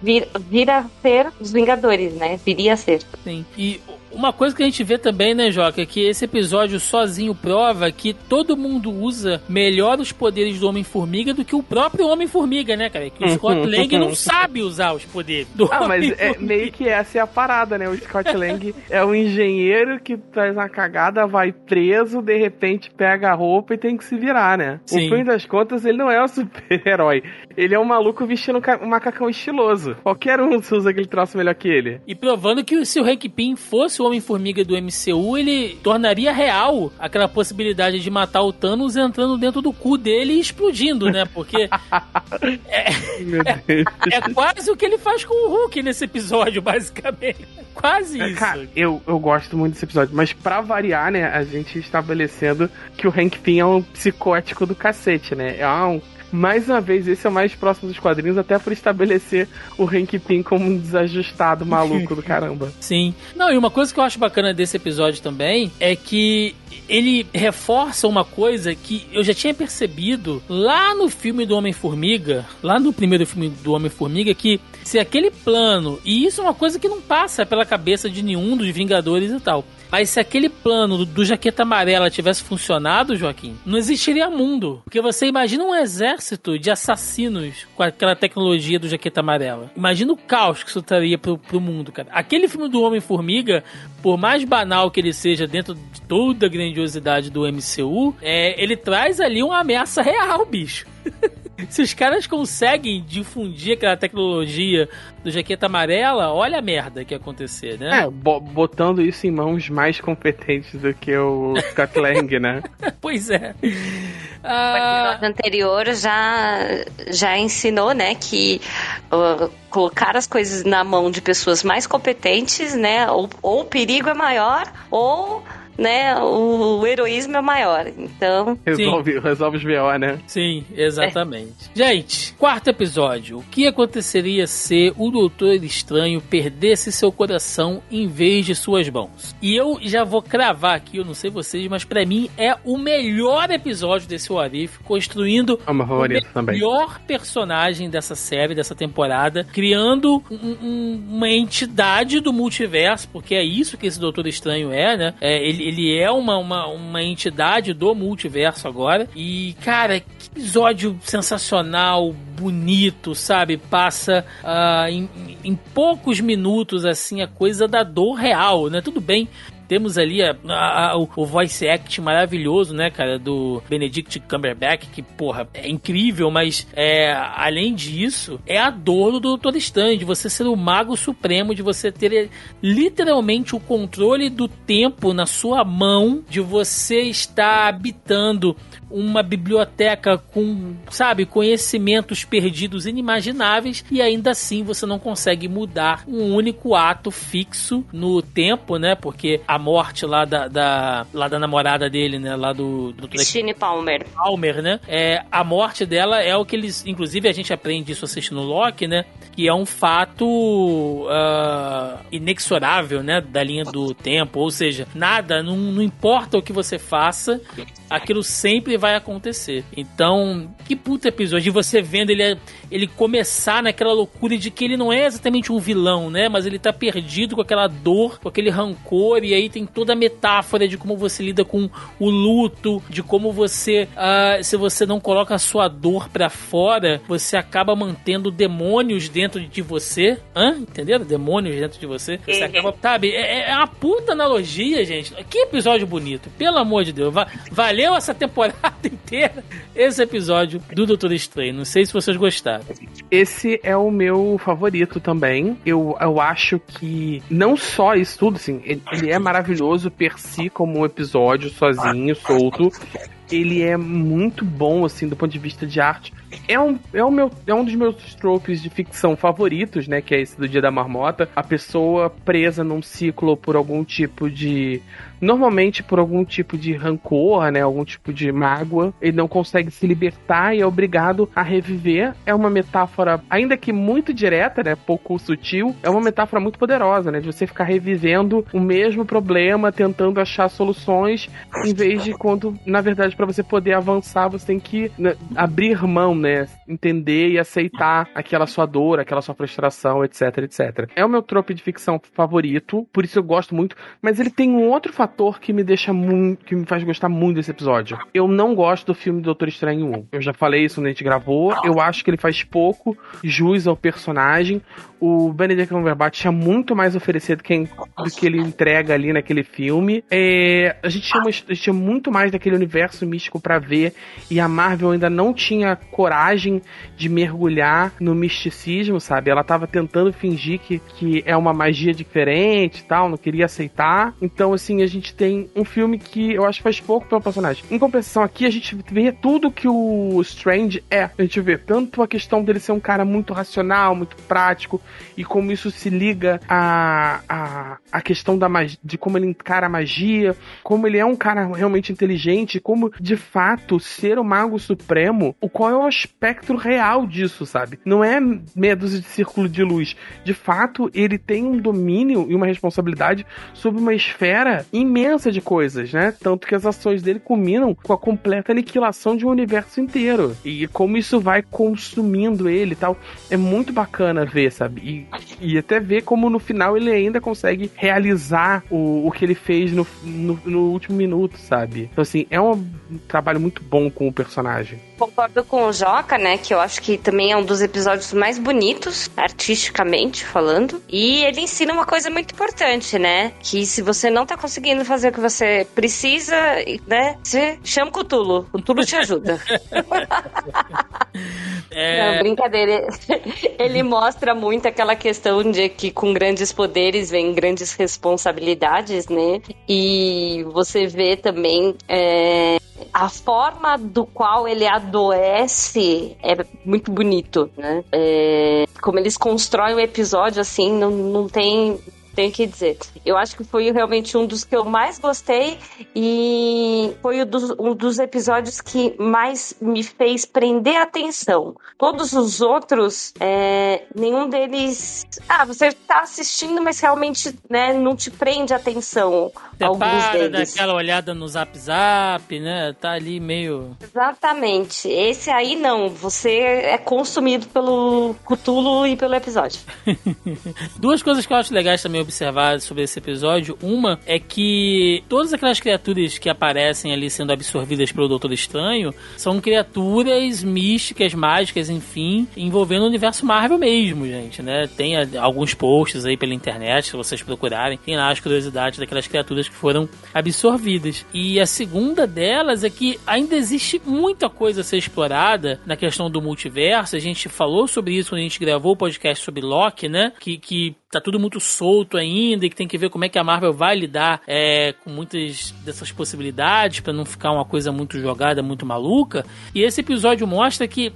vir, vira a ser os Vingadores, né? Viria a ser. Sim. E uma coisa que a gente vê também, né, Joca, é que esse episódio sozinho prova que todo mundo usa melhor os poderes do Homem-Formiga do que o próprio Homem-Formiga, né, cara? Que o Scott Lang não *laughs* sabe usar os poderes do Ah, mas é, meio que essa é a parada, né? O Scott *laughs* Lang é um engenheiro que traz uma cagada, vai preso, de repente pega a roupa e tem que se virar, né? Sim. No fim das contas, ele não é um *laughs* super-herói. Ele é um maluco vestindo um macacão estiloso. Qualquer um usa aquele troço melhor que ele. E provando que se o Hank Pym fosse o Homem-Formiga do MCU, ele tornaria real aquela possibilidade de matar o Thanos entrando dentro do cu dele e explodindo, né? Porque *laughs* é, é, é, quase o que ele faz com o Hulk nesse episódio, basicamente. Quase isso. Cara, eu, eu gosto muito desse episódio, mas pra variar, né, a gente estabelecendo que o Hank Pym é um psicótico do cacete, né? É um mais uma vez, esse é o mais próximo dos quadrinhos, até por estabelecer o Hank Pym como um desajustado maluco do caramba. *laughs* Sim. Não, e uma coisa que eu acho bacana desse episódio também é que ele reforça uma coisa que eu já tinha percebido lá no filme do Homem-Formiga, lá no primeiro filme do Homem-Formiga, que se aquele plano, e isso é uma coisa que não passa pela cabeça de nenhum dos Vingadores e tal, mas se aquele plano do, do, jaqueta amarela tivesse funcionado, Joaquim, não existiria mundo. Porque você imagina um exército de assassinos com aquela tecnologia do jaqueta amarela. Imagina o caos que isso traria pro, pro mundo, cara. Aquele filme do Homem-Formiga, por mais banal que ele seja dentro de toda a grandiosidade do MCU, é, ele traz ali uma ameaça real, bicho. *laughs* Se os caras conseguem difundir aquela tecnologia do jaqueta amarela, olha a merda que ia acontecer, né? É, botando isso em mãos mais competentes do que o Scott Lang, né? *laughs* pois é. Ah... O anterior já, já ensinou, né, que uh, colocar as coisas na mão de pessoas mais competentes, né, ou, ou o perigo é maior, ou né, o, heroísmo é maior. Então. Resolve, resolve os BO, né? Sim, exatamente. É. Gente, quarto episódio. O que aconteceria se o Doutor Estranho perdesse seu coração em vez de suas mãos? E eu já vou cravar aqui, eu não sei vocês, mas para mim é o melhor episódio desse Warif, construindo é o melhor também. personagem dessa série, dessa temporada, criando um, um, uma entidade do multiverso, porque é isso que esse Doutor Estranho é, né? É, ele, ele é uma, uma, uma entidade do multiverso agora. E, cara, que episódio sensacional, bonito, sabe? Passa uh, em, em poucos minutos, assim, a coisa da dor real, né? Tudo bem temos ali a, a, a, o voice act maravilhoso, né, cara, do Benedict Cumberbatch, que, porra, é incrível, mas é, além disso, é a dor do Doutor Estranho, de você ser o mago supremo, de você ter literalmente o controle do tempo na sua mão, de você estar habitando uma biblioteca com, sabe, conhecimentos perdidos inimagináveis e ainda assim você não consegue mudar um único ato fixo no tempo, né? Porque a morte lá da, da lá da namorada dele, né? Lá do... do Christine Palmer. Palmer, né? É, a morte dela é o que eles... Inclusive a gente aprende isso assistindo Loki, né? Que é um fato uh, inexorável, né? Da linha do tempo. Ou seja, nada, não, não importa o que você faça, aquilo sempre vai acontecer. Então, que puta episódio. De você vendo ele, ele começar naquela loucura de que ele não é exatamente um vilão, né? Mas ele tá perdido com aquela dor, com aquele rancor. E aí tem toda a metáfora de como você lida com o luto, de como você, uh, se você não coloca a sua dor pra fora, você acaba mantendo demônios dentro de você. Hã? Entenderam? Demônios dentro de você. Você uhum. acaba, sabe? É, é uma puta analogia, gente. Que episódio bonito. Pelo amor de Deus. Valeu essa temporada *laughs* inteira esse episódio do Doutor Estranho. Não sei se vocês gostaram. Esse é o meu favorito também. Eu, eu acho que não só isso tudo, assim, ele, ele é maravilhoso per si como um episódio sozinho, solto. Ele é muito bom, assim, do ponto de vista de arte. É um, é, um meu, é um dos meus tropes de ficção favoritos, né? Que é esse do Dia da Marmota. A pessoa presa num ciclo por algum tipo de normalmente por algum tipo de rancor, né, algum tipo de mágoa, ele não consegue se libertar e é obrigado a reviver. É uma metáfora, ainda que muito direta, né, pouco sutil, é uma metáfora muito poderosa, né, de você ficar revivendo o mesmo problema, tentando achar soluções, em vez de quando, na verdade, para você poder avançar, você tem que né, abrir mão, né, entender e aceitar aquela sua dor, aquela sua frustração, etc, etc. É o meu trope de ficção favorito, por isso eu gosto muito, mas ele tem um outro fator fator que me deixa muito. que me faz gostar muito desse episódio. Eu não gosto do filme Doutor Estranho 1. Eu já falei isso quando a gente gravou. Eu acho que ele faz pouco jus ao personagem. O Benedict Cumberbatch tinha muito mais oferecido que, do que ele entrega ali naquele filme. É, a, gente tinha uma, a gente tinha muito mais daquele universo místico para ver. E a Marvel ainda não tinha coragem de mergulhar no misticismo, sabe? Ela tava tentando fingir que, que é uma magia diferente e tal, não queria aceitar. Então, assim, a gente tem um filme que eu acho que faz pouco pelo personagem. Em compensação, aqui a gente vê tudo que o Strange é. A gente vê tanto a questão dele ser um cara muito racional, muito prático, e como isso se liga a, a, a questão da magia, de como ele encara a magia, como ele é um cara realmente inteligente, como de fato ser o Mago Supremo, o qual é o espectro real disso, sabe? Não é dúzia de círculo de luz. De fato, ele tem um domínio e uma responsabilidade sobre uma esfera imensa de coisas, né? Tanto que as ações dele culminam com a completa aniquilação de um universo inteiro. E como isso vai consumindo ele e tal. É muito bacana ver, sabe? E, e até ver como no final ele ainda consegue realizar o, o que ele fez no, no, no último minuto, sabe? Então, assim, é um trabalho muito bom com o personagem. Concordo com o Joca, né? Que eu acho que também é um dos episódios mais bonitos, artisticamente falando. E ele ensina uma coisa muito importante, né? Que se você não tá conseguindo fazer o que você precisa, né? Você chama o Cutulo. O Cutulo te ajuda. *laughs* é... Não, brincadeira. Ele mostra muito aquela questão de que com grandes poderes vem grandes responsabilidades, né? E você vê também é, a forma do qual ele adoece é muito bonito, né? É, como eles constroem o episódio, assim, não, não tem tenho que dizer. Eu acho que foi realmente um dos que eu mais gostei e foi um dos, um dos episódios que mais me fez prender a atenção. Todos os outros, é, nenhum deles. Ah, você tá assistindo, mas realmente né, não te prende a atenção. Você alguns para, deles. dá aquela olhada no zap zap, né? Tá ali meio. Exatamente. Esse aí não. Você é consumido pelo Cutulo e pelo episódio. *laughs* Duas coisas que eu acho legais também observar sobre esse episódio. Uma é que todas aquelas criaturas que aparecem ali sendo absorvidas pelo Doutor Estranho são criaturas místicas, mágicas, enfim, envolvendo o universo Marvel mesmo, gente, né? Tem alguns posts aí pela internet, se vocês procurarem, tem lá as curiosidades daquelas criaturas que foram absorvidas. E a segunda delas é que ainda existe muita coisa a ser explorada na questão do multiverso. A gente falou sobre isso quando a gente gravou o podcast sobre Loki, né? Que, que tá tudo muito solto ainda e que tem que ver como é que a Marvel vai lidar é, com muitas dessas possibilidades para não ficar uma coisa muito jogada, muito maluca. E esse episódio mostra que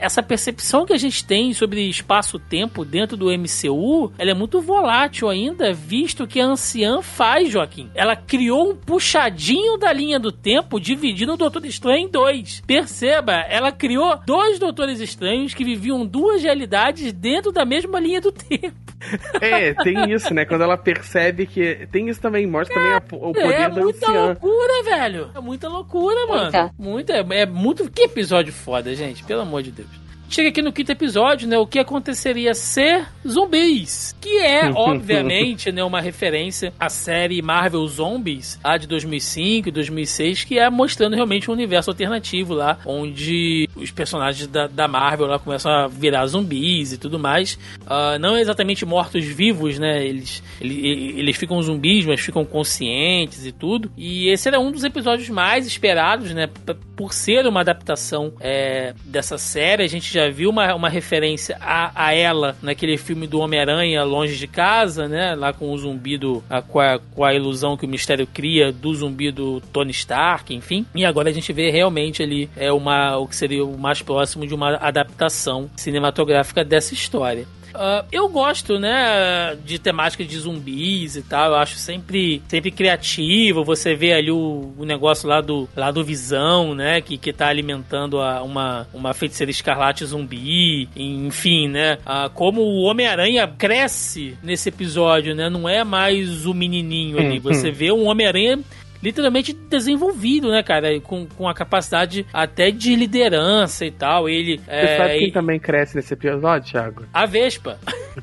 essa percepção que a gente tem sobre espaço-tempo dentro do MCU, ela é muito volátil ainda, visto que a anciã faz, Joaquim. Ela criou um puxadinho da linha do tempo, dividindo o Doutor Estranho em dois. Perceba, ela criou dois Doutores Estranhos que viviam duas realidades dentro da mesma linha do tempo. *laughs* É, tem isso, né? Quando ela percebe que. Tem isso também, mostra também a, o poder é da muita anciã. loucura, velho. É muita loucura, mano. Muita. Muita. É, é muito. Que episódio foda, gente. Pelo amor de Deus. Chega aqui no quinto episódio, né? O que aconteceria ser zumbis. Que é, *laughs* obviamente, né, uma referência à série Marvel Zombies, a de 2005 e 2006, que é mostrando realmente um universo alternativo lá, onde os personagens da, da Marvel lá começam a virar zumbis e tudo mais. Uh, não exatamente mortos-vivos, né? Eles, eles, eles ficam zumbis, mas ficam conscientes e tudo. E esse era um dos episódios mais esperados, né? Por ser uma adaptação é, dessa série, a gente já já viu uma, uma referência a, a ela naquele filme do Homem-Aranha Longe de Casa, né? Lá com o zumbi do. A, com, a, com a ilusão que o mistério cria do zumbi do Tony Stark, enfim. E agora a gente vê realmente ali é uma, o que seria o mais próximo de uma adaptação cinematográfica dessa história. Uh, eu gosto, né, de temática de zumbis e tal. Eu acho sempre, sempre criativo. Você vê ali o, o negócio lá do, lá do Visão, né, que, que tá alimentando a, uma, uma feiticeira escarlate zumbi. Enfim, né, uh, como o Homem-Aranha cresce nesse episódio, né, não é mais o menininho ali. Hum, Você vê um Homem-Aranha literalmente desenvolvido, né, cara? Com, com a capacidade até de liderança e tal. Ele. Você é, sabe quem e... também cresce nesse episódio, Thiago? A Vespa.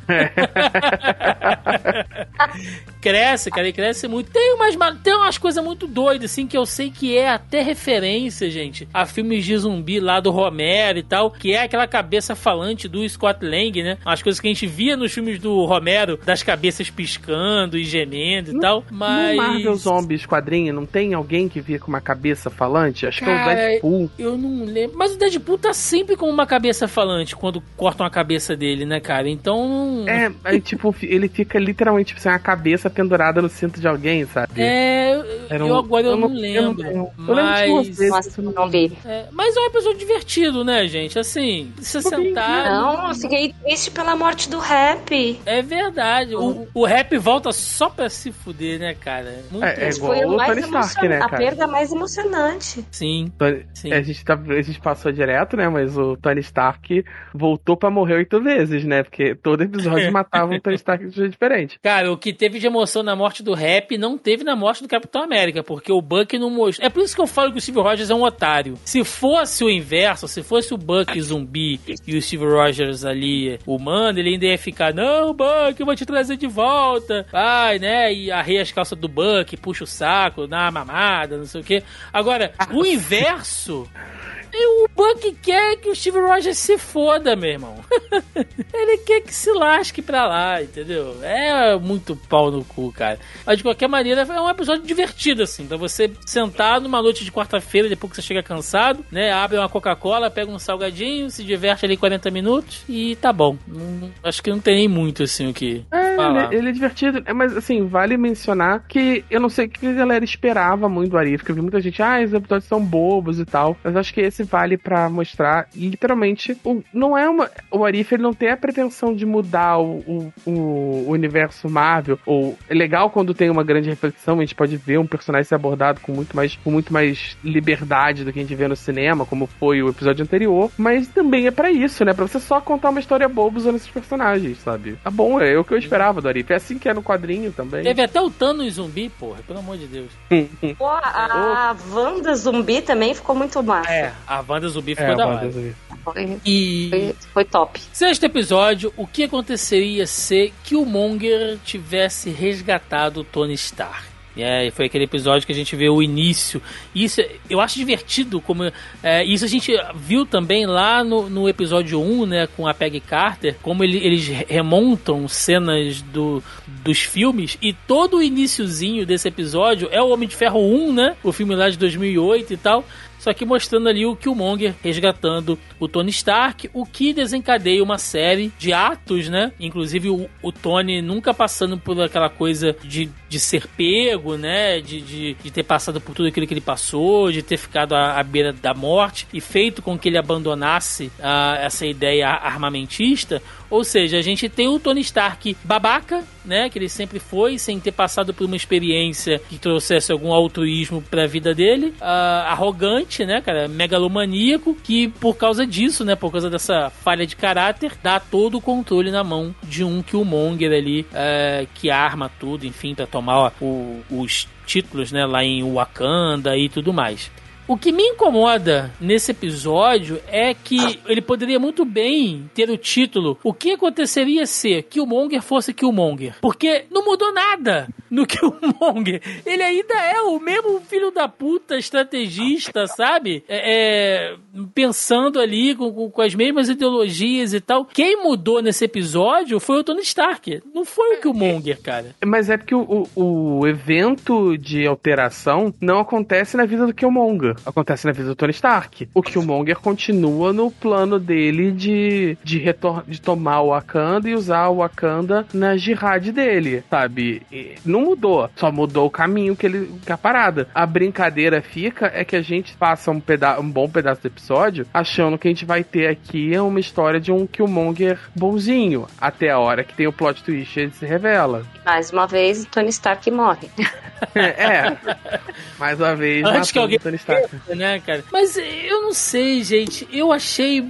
*laughs* cresce, cara, ele cresce muito. Tem umas, tem umas coisas muito doidas, assim, que eu sei que é até referência, gente, a filmes de zumbi lá do Romero e tal, que é aquela cabeça falante do Scott Lang, né? As coisas que a gente via nos filmes do Romero, das cabeças piscando e gemendo e no, tal, mas... No Marvel Zombies quadrinho, não tem alguém que via com uma cabeça falante? Acho cara, que é o Deadpool. Eu não lembro. Mas o Deadpool tá sempre com uma cabeça falante quando cortam a cabeça dele, né, cara? Então... É, aí, tipo, ele fica literalmente tipo, sem a cabeça pendurada no cinto de alguém, sabe? É, eu, um, agora eu, eu não, lembro. Eu, não, mas... Eu lembro Nossa, não vi. É, mas é um episódio divertido, né, gente? Assim, se sentar. Não, eu fiquei triste pela morte do rap. É verdade. O, o rap volta só pra se fuder, né, cara? Muito é, é igual o Tony Stark, né, cara? A perda mais emocionante. Sim. Tony, sim. A, gente tá, a gente passou direto, né? Mas o Tony Stark voltou pra morrer oito vezes, né? Porque todo episódio *laughs* matava um Tony Stark de jeito diferente. Cara, o que teve de emoção na morte do rap não teve na morte do Capitão América, porque o Buck não mostrou. É por isso que eu falo que o Steve Rogers é um otário. Se fosse o inverso, se fosse o Buck zumbi e o Steve Rogers ali humano, ele ainda ia ficar, não, Buck, eu vou te trazer de volta. Vai, né? E arreia as calças do Buck, puxa o saco, dá uma mamada, não sei o quê. Agora, o inverso e o Buck quer que o Steve Rogers se foda, meu irmão. *laughs* ele quer que se lasque pra lá, entendeu? É muito pau no cu, cara. Mas de qualquer maneira, é um episódio divertido, assim. Pra você sentar numa noite de quarta-feira, depois que você chega cansado, né? Abre uma Coca-Cola, pega um salgadinho, se diverte ali 40 minutos e tá bom. Não, acho que não tem nem muito, assim, o que. É, ele, ele, é divertido. É, mas, assim, vale mencionar que eu não sei o que a galera esperava muito do Arif, porque eu vi muita gente, ah, os episódios são bobos e tal. Mas acho que esse vale para mostrar. Literalmente o, não é uma o Arif ele não tem a pretensão de mudar o, o, o, universo Marvel. Ou é legal quando tem uma grande reflexão a gente pode ver um personagem ser abordado com muito mais com muito mais liberdade do que a gente vê no cinema como foi o episódio anterior. Mas também é para isso né? Para você só contar uma história boba usando esses personagens sabe? Tá bom é o que eu esperava do Arif é assim que é no quadrinho também. Teve até o Thanos zumbi porra pelo amor de Deus. Pô, a, a Wanda zumbi também ficou muito massa. É a Wanda Zumbi ficou é, da hora. Foi, e foi, foi, top. Sexto episódio, o que aconteceria se Killmonger tivesse resgatado Tony Stark? É, foi aquele episódio que a gente vê o início. Isso eu acho divertido, como é, isso a gente viu também lá no, no episódio 1, né, com a Peggy Carter, como ele, eles remontam cenas do, dos filmes e todo o iníciozinho desse episódio é o Homem de Ferro 1, né, o filme lá de 2008 e tal. Só que mostrando ali o Killmonger resgatando o Tony Stark, o que desencadeia uma série de atos, né? Inclusive o, o Tony nunca passando por aquela coisa de, de ser pego, né? De, de, de, ter passado por tudo aquilo que ele passou, de ter ficado à, à beira da morte e feito com que ele abandonasse uh, essa ideia armamentista. Ou seja, a gente tem o Tony Stark babaca, né? Que ele sempre foi, sem ter passado por uma experiência que trouxesse algum altruísmo para a vida dele. Uh, arrogante, né, cara? Megalomaníaco, que por causa disso, né? Por causa dessa falha de caráter, dá todo o controle na mão de um Killmonger ali, uh, que arma tudo, enfim, para tomar ó, o, os títulos, né? Lá em Wakanda e tudo mais. O que me incomoda nesse episódio é que ele poderia muito bem ter o título O que aconteceria se Killmonger fosse Killmonger? Porque não mudou nada no *laughs* Killmonger. Ele ainda é o mesmo filho da puta estrategista, sabe? É, é, pensando ali com, com, as mesmas ideologias e tal. Quem mudou nesse episódio foi o Tony Stark. Não foi o Killmonger, cara. Mas é porque o, o, o evento de alteração não acontece na vida do Killmonger acontece na vida do Tony Stark. O Killmonger continua no plano dele de, de, retor de tomar o Wakanda e usar o Wakanda na jihad dele, sabe? E não mudou, só mudou o caminho que ele que a parada. A brincadeira fica é que a gente passa um, peda um bom pedaço do episódio achando que a gente vai ter aqui uma história de um Killmonger bonzinho, até a hora que tem o plot twist e ele se revela. Mais uma vez, Tony Stark morre. *laughs* é, mais uma vez, Antes que alguém Tony Stark né, cara? Mas eu não sei, gente. Eu achei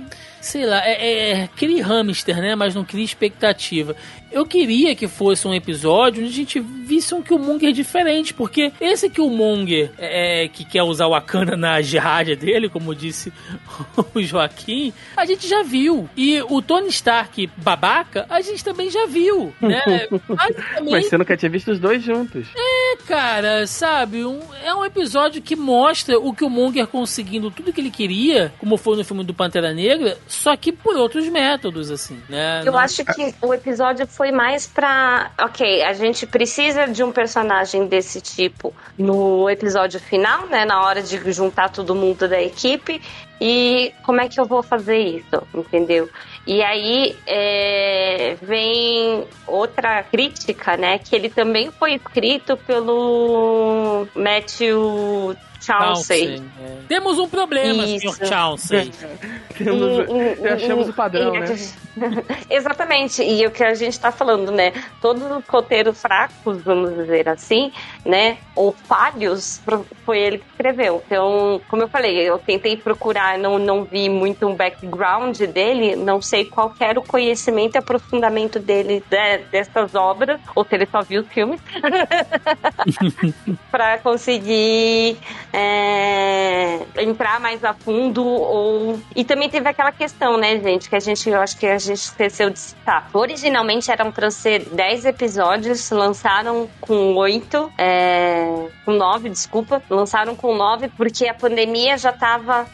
sei lá, é, é, é hamster, né? Mas não cria expectativa. Eu queria que fosse um episódio onde a gente visse um Killmonger diferente, porque esse Killmonger é, é, que quer usar o Akana na jihad dele, como disse *laughs* o Joaquim, a gente já viu. E o Tony Stark babaca, a gente também já viu, né? *laughs* Mas você nunca tinha visto os dois juntos. É, cara, sabe? Um, é um episódio que mostra o Killmonger conseguindo tudo que ele queria, como foi no filme do Pantera Negra, só que por outros métodos, assim, né? Eu Não... acho que o episódio foi mais pra. Ok, a gente precisa de um personagem desse tipo no episódio final, né? Na hora de juntar todo mundo da equipe. E como é que eu vou fazer isso? Entendeu? E aí é, vem outra crítica, né? Que ele também foi escrito pelo Matthew Chauncey. É. Temos um problema, Isso. senhor Chauncey. *laughs* Temos, e, achamos e, o padrão, e, né? *laughs* Exatamente. E o que a gente está falando, né? Todos os roteiros fracos, vamos dizer assim, né? Ou falhos, foi ele que escreveu. Então, como eu falei, eu tentei procurar, não, não vi muito um background dele, não sei qual era o conhecimento e aprofundamento dele de, dessas obras, ou se ele só viu os filmes, *laughs* para conseguir é, entrar mais a fundo ou e também teve aquela questão, né, gente, que a gente eu acho que a gente esqueceu de citar. Originalmente eram para ser 10 episódios, lançaram com 8, é, com 9, desculpa, lançaram com 9 porque a pandemia já estava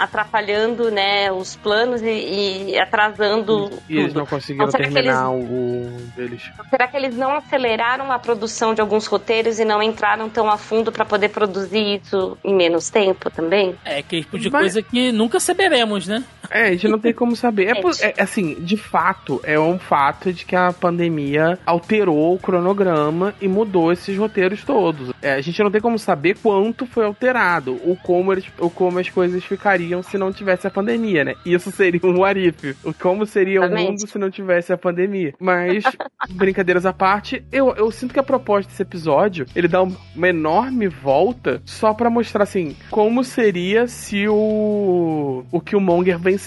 atrapalhando, né, os planos e, e atrasando e, e eles não conseguiram então, terminar eles, o deles. Será que eles não aceleraram a produção de alguns roteiros e não entraram tão a fundo para poder produzir isso em menos tempo também? É, que tipo de Mas... coisa que nunca saberemos, né? É, a gente não tem como saber. É, é, assim, de fato, é um fato de que a pandemia alterou o cronograma e mudou esses roteiros todos. É, a gente não tem como saber quanto foi alterado, ou como, eles, ou como as coisas ficariam se não tivesse a pandemia, né? Isso seria um arif. O como seria Exatamente. o mundo se não tivesse a pandemia. Mas, *laughs* brincadeiras à parte, eu, eu sinto que a proposta desse episódio, ele dá uma enorme volta só para mostrar, assim, como seria se o, o Killmonger vencesse.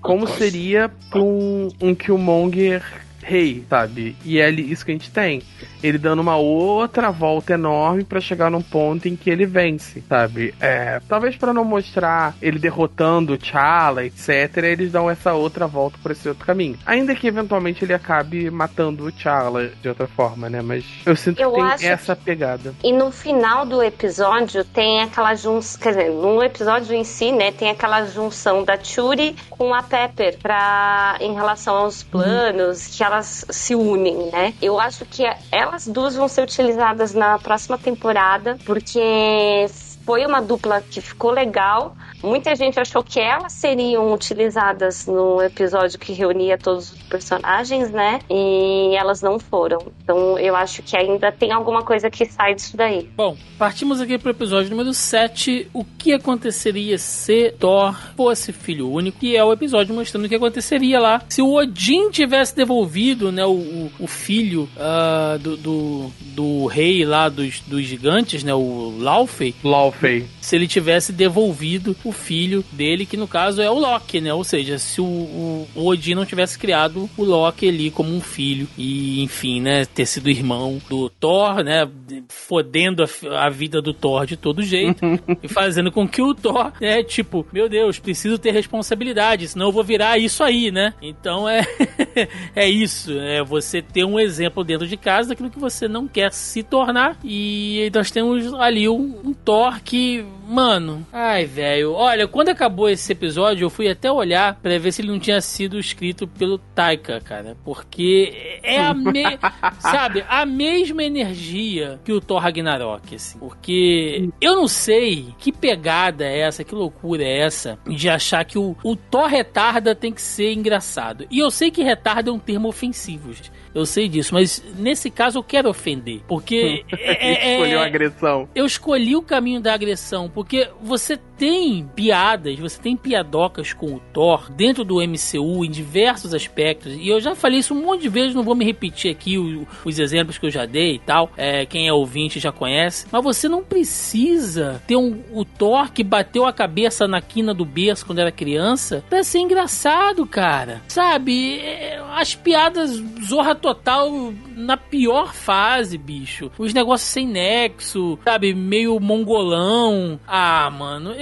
Como seria pra um, um Killmonger rei, sabe? E é isso que a gente tem. Ele dando uma outra volta enorme para chegar num ponto em que ele vence, sabe? É, talvez para não mostrar ele derrotando o T'Challa, etc, eles dão essa outra volta por esse outro caminho. Ainda que eventualmente ele acabe matando o T'Challa de outra forma, né? Mas eu sinto eu que tem essa pegada. E no final do episódio tem aquela junção, quer dizer, no episódio em si, né, tem aquela junção da Churi com a Pepper para em relação aos planos uhum. que elas se unem, né? Eu acho que elas duas vão ser utilizadas na próxima temporada, porque foi uma dupla que ficou legal. Muita gente achou que elas seriam utilizadas no episódio que reunia todos os personagens, né? E elas não foram. Então eu acho que ainda tem alguma coisa que sai disso daí. Bom, partimos aqui pro episódio número 7. O que aconteceria se Thor fosse filho único? Que é o episódio mostrando o que aconteceria lá se o Odin tivesse devolvido, né? O, o filho uh, do, do, do, rei lá dos, dos gigantes, né? O Laufey. Laufey se ele tivesse devolvido o filho dele, que no caso é o Loki, né? Ou seja, se o, o, o Odin não tivesse criado o Loki ali como um filho e, enfim, né, ter sido irmão do Thor, né, fodendo a, a vida do Thor de todo jeito *laughs* e fazendo com que o Thor, né, tipo, meu Deus, preciso ter responsabilidade, senão eu vou virar isso aí, né? Então é *laughs* é isso, é você ter um exemplo dentro de casa daquilo que você não quer se tornar e nós temos ali um, um Thor que, mano, ai, velho. Olha, quando acabou esse episódio, eu fui até olhar para ver se ele não tinha sido escrito pelo Taika, cara. Porque é a *laughs* me... sabe, a mesma energia que o Thor Ragnarok, assim. Porque eu não sei que pegada é essa, que loucura é essa de achar que o, o Thor retarda tem que ser engraçado. E eu sei que retarda é um termo ofensivo, gente. Eu sei disso, mas nesse caso eu quero ofender. Porque. *laughs* é, é, Escolheu a agressão. Eu escolhi o caminho da agressão, porque você tem piadas, você tem piadocas com o Thor dentro do MCU em diversos aspectos. E eu já falei isso um monte de vezes, não vou me repetir aqui os, os exemplos que eu já dei e tal. É, quem é ouvinte já conhece. Mas você não precisa ter um, o Thor que bateu a cabeça na quina do berço quando era criança pra ser engraçado, cara. Sabe? É, as piadas zorra total na pior fase, bicho. Os negócios sem nexo, sabe? Meio mongolão. Ah, mano.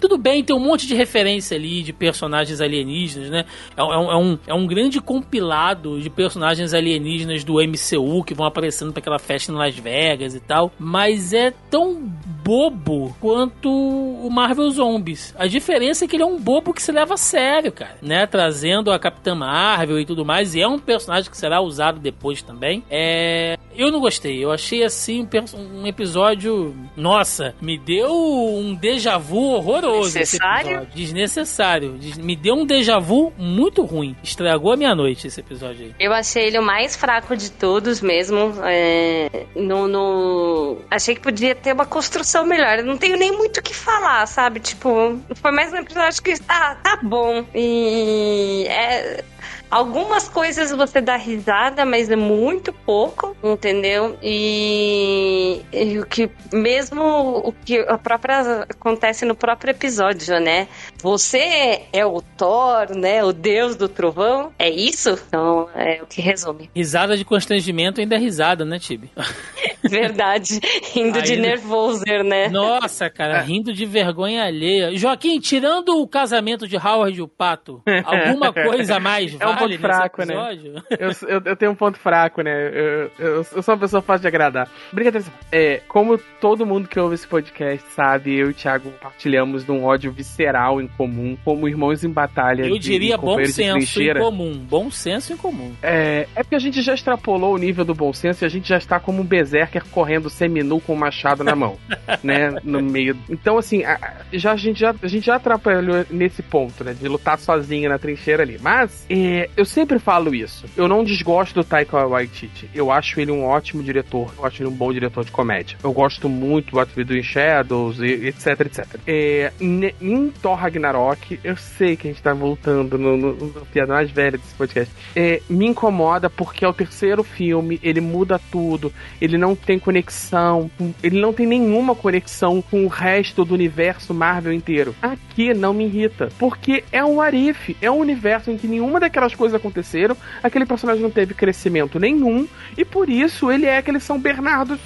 Tudo bem, tem um monte de referência ali de personagens alienígenas, né? É, é, é, um, é um grande compilado de personagens alienígenas do MCU que vão aparecendo para aquela festa em Las Vegas e tal. Mas é tão bobo quanto o Marvel Zombies. A diferença é que ele é um bobo que se leva a sério, cara, né? Trazendo a Capitã Marvel e tudo mais, e é um personagem que será usado depois também. É... Eu não gostei, eu achei assim um episódio. Nossa, me deu um déjà vu horroroso. Desnecessário? Desnecessário. Me deu um déjà vu muito ruim. Estragou a minha noite esse episódio aí. Eu achei ele o mais fraco de todos mesmo. É... No, no... Achei que podia ter uma construção melhor. Eu não tenho nem muito o que falar, sabe? Tipo, foi mais um episódio que tá, tá bom. E é, Algumas coisas você dá risada, mas é muito pouco, entendeu? E, e, o que mesmo o que a própria acontece no próprio episódio, né? Você é o Thor, né? O deus do trovão. É isso? Então é o que resume. Risada de constrangimento ainda é risada, né, Tibi? *laughs* Verdade. Rindo Aí, de nervoser, né? Nossa, cara, rindo de vergonha alheia. Joaquim, tirando o casamento de Howard e o Pato, alguma *laughs* coisa mais é um ponto fraco, né? Eu, eu, eu, tenho um ponto fraco, né? Eu, eu, eu sou uma pessoa fácil de agradar. Brincadeira. É, como todo mundo que ouve esse podcast sabe, eu e o Thiago compartilhamos de um ódio visceral em comum, como irmãos em batalha. Eu diria bom senso em comum. Bom senso em comum. É, é porque a gente já extrapolou o nível do bom senso e a gente já está como um berserker correndo seminu com o um machado na mão, *laughs* né? No meio. Então, assim, a, já, a, gente já, a gente já atrapalhou nesse ponto, né? De lutar sozinho na trincheira ali. Mas, é, eu sempre falo isso. Eu não desgosto do Taika Waititi. Eu acho ele um ótimo diretor. Eu acho ele um bom diretor de comédia. Eu gosto muito do What We Do in Shadows, e, etc, etc. É, em Thor Ragnarok, eu sei que a gente tá voltando no, no, no piada mais velha desse podcast. É, me incomoda porque é o terceiro filme, ele muda tudo, ele não tem conexão, ele não tem nenhuma conexão com o resto do universo Marvel inteiro. Aqui não me irrita, porque é um Arif, é um universo em que nenhuma daquelas coisas aconteceram, aquele personagem não teve crescimento nenhum, e por isso ele é aquele São Bernardo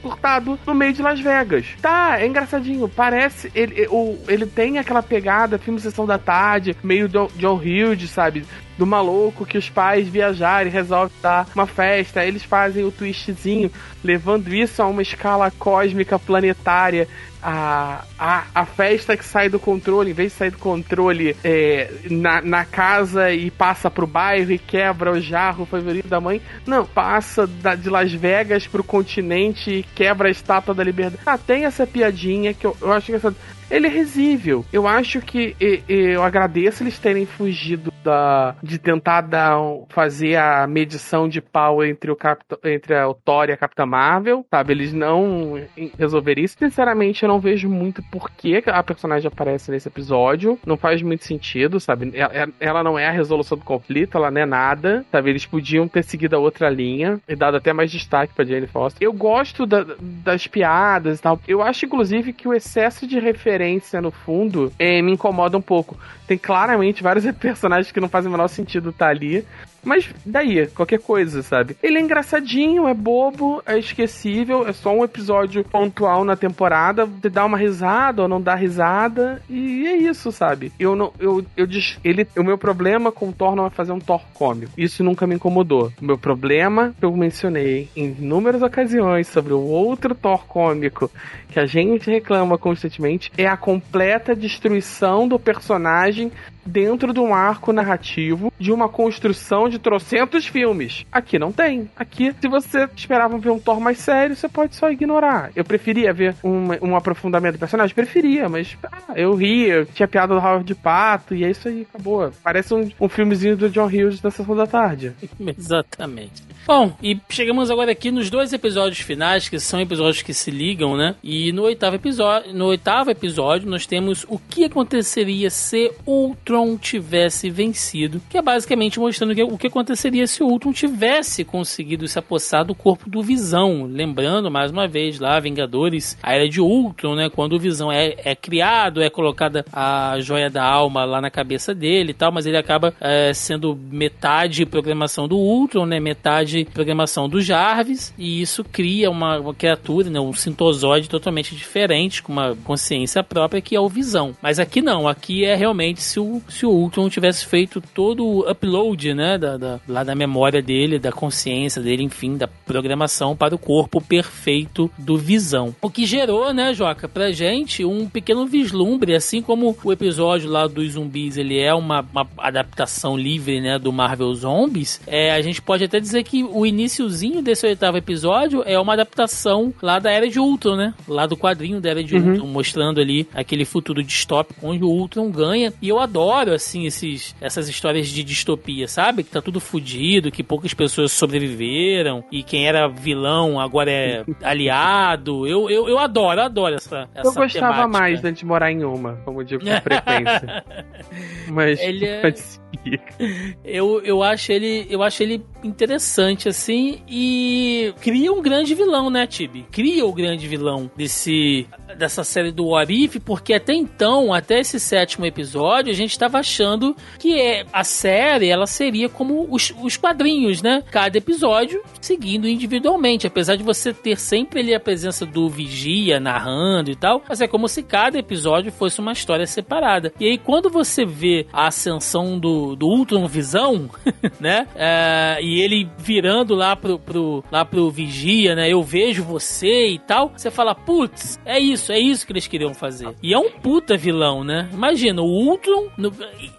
surtado no meio de Las Vegas. Tá, é engraçadinho, parece. Ele, ele tem aquela pegada, filme Sessão da Tarde, meio John Hughes, sabe? Do maluco que os pais viajarem resolve dar uma festa, eles fazem o twistzinho, levando isso a uma escala cósmica planetária a, a, a festa que sai do controle, em vez de sair do controle é, na, na casa e passa pro bairro e quebra o jarro favorito da mãe, não, passa da, de Las Vegas pro continente e quebra a estátua da liberdade. Ah, tem essa piadinha que eu, eu acho que essa ele é risível. Eu acho que e, e, eu agradeço eles terem fugido da de tentar dar, fazer a medição de pau entre o, entre a, o Thor e a Capitã Marvel, sabe? Eles não resolveram isso. Sinceramente, eu não vejo muito por que a personagem aparece nesse episódio. Não faz muito sentido, sabe? Ela, ela não é a resolução do conflito, ela não é nada, sabe? Eles podiam ter seguido a outra linha e dado até mais destaque pra Jane Foster. Eu gosto da, das piadas e tal. Eu acho, inclusive, que o excesso de referência referência no fundo é, me incomoda um pouco. Tem claramente vários *laughs* personagens que não fazem o menor sentido estar tá ali. Mas daí, qualquer coisa, sabe? Ele é engraçadinho, é bobo, é esquecível, é só um episódio pontual na temporada. Você dá uma risada ou não dá risada. E é isso, sabe? Eu não. Eu, eu ele, o meu problema com o Thor não é fazer um Thor cômico. Isso nunca me incomodou. O meu problema, eu mencionei em inúmeras ocasiões sobre o outro Thor cômico que a gente reclama constantemente, é a completa destruição do personagem dentro de um arco narrativo de uma construção de trocentos filmes. Aqui não tem. Aqui, se você esperava ver um Thor mais sério, você pode só ignorar. Eu preferia ver um, um aprofundamento do personagem? Preferia, mas ah, eu ria, tinha piada do Howard de Pato, e é isso aí, acabou. Parece um, um filmezinho do John Hughes da Sessão da Tarde. *laughs* Exatamente. Bom, e chegamos agora aqui nos dois episódios finais, que são episódios que se ligam, né? E no oitavo episódio, no oitavo episódio nós temos o que aconteceria se Ultron tivesse vencido, que é basicamente mostrando o que aconteceria se Ultron tivesse conseguido se apossar do corpo do Visão. Lembrando, mais uma vez, lá, Vingadores, a era de Ultron, né? Quando o Visão é, é criado, é colocada a joia da alma lá na cabeça dele e tal, mas ele acaba é, sendo metade programação do Ultron, né? Metade de programação do Jarvis, e isso cria uma, uma criatura, né, um sintozoide totalmente diferente, com uma consciência própria, que é o Visão. Mas aqui não, aqui é realmente se o, se o Ultron tivesse feito todo o upload, né, da, da, lá da memória dele, da consciência dele, enfim, da programação para o corpo perfeito do Visão. O que gerou, né, Joca, pra gente um pequeno vislumbre, assim como o episódio lá dos zumbis, ele é uma, uma adaptação livre, né, do Marvel Zombies, é, a gente pode até dizer que o iníciozinho desse oitavo episódio é uma adaptação lá da Era de Ultron, né? Lá do quadrinho da Era de uhum. Ultron, mostrando ali aquele futuro distópico onde o Ultron ganha. E eu adoro, assim, esses, essas histórias de distopia, sabe? Que tá tudo fudido, que poucas pessoas sobreviveram e quem era vilão agora é *laughs* aliado. Eu, eu, eu adoro, adoro essa, essa Eu gostava temática. mais de morar em uma, como digo com *laughs* frequência. Mas... Ele é... *laughs* eu, eu acho ele eu acho ele interessante assim e cria um grande vilão, né, Tibi? Cria o grande vilão desse dessa série do Warif, porque até então, até esse sétimo episódio, a gente estava achando que é, a série ela seria como os, os quadrinhos, né? Cada episódio seguindo individualmente, apesar de você ter sempre ali a presença do vigia narrando e tal, mas é como se cada episódio fosse uma história separada. E aí quando você vê a ascensão do do, Ultron Visão, *laughs* né? É, e ele virando lá pro, pro, lá pro Vigia, né? Eu vejo você e tal. Você fala, putz, é isso, é isso que eles queriam fazer. E é um puta vilão, né? Imagina, o Ultron. No,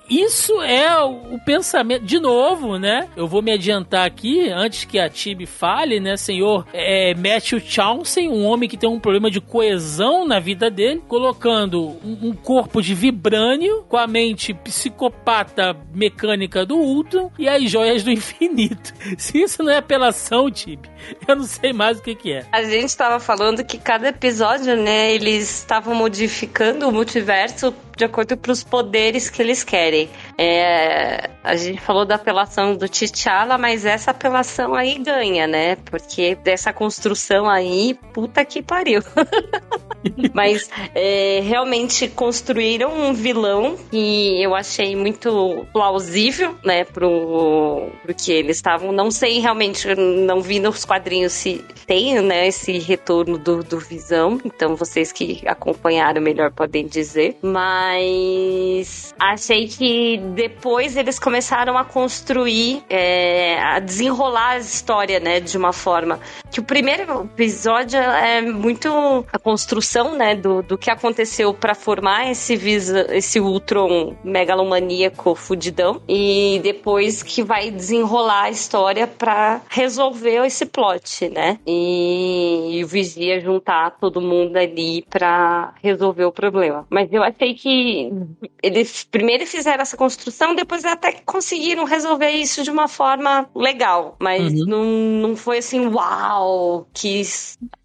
isso é o pensamento. De novo, né? Eu vou me adiantar aqui, antes que a Tibi fale, né, senhor é, Matthew Chauncey, um homem que tem um problema de coesão na vida dele, colocando um, um corpo de vibrânio com a mente psicopata mecânica do Ultron e as joias do *laughs* infinito. Se isso não é apelação, Tibi, eu não sei mais o que, que é. A gente estava falando que cada episódio, né, eles estavam modificando o multiverso de acordo com os poderes que eles querem. É, a gente falou da apelação do T'Challa, mas essa apelação aí ganha, né? Porque dessa construção aí, puta que pariu. *laughs* mas é, realmente construíram um vilão que eu achei muito plausível, né? Pro, pro que eles estavam. Não sei realmente, não vi nos quadrinhos se tem, né? Esse retorno do, do Visão. Então vocês que acompanharam melhor podem dizer. Mas mas achei que depois eles começaram a construir, é, a desenrolar a história, né, de uma forma que o primeiro episódio é muito a construção, né, do, do que aconteceu para formar esse Visa, esse Ultron megalomaníaco fudidão e depois que vai desenrolar a história para resolver esse plot, né? E, e o Vigia juntar todo mundo ali para resolver o problema. Mas eu achei que eles primeiro fizeram essa construção, depois até conseguiram resolver isso de uma forma legal. Mas uhum. não, não foi assim, uau, que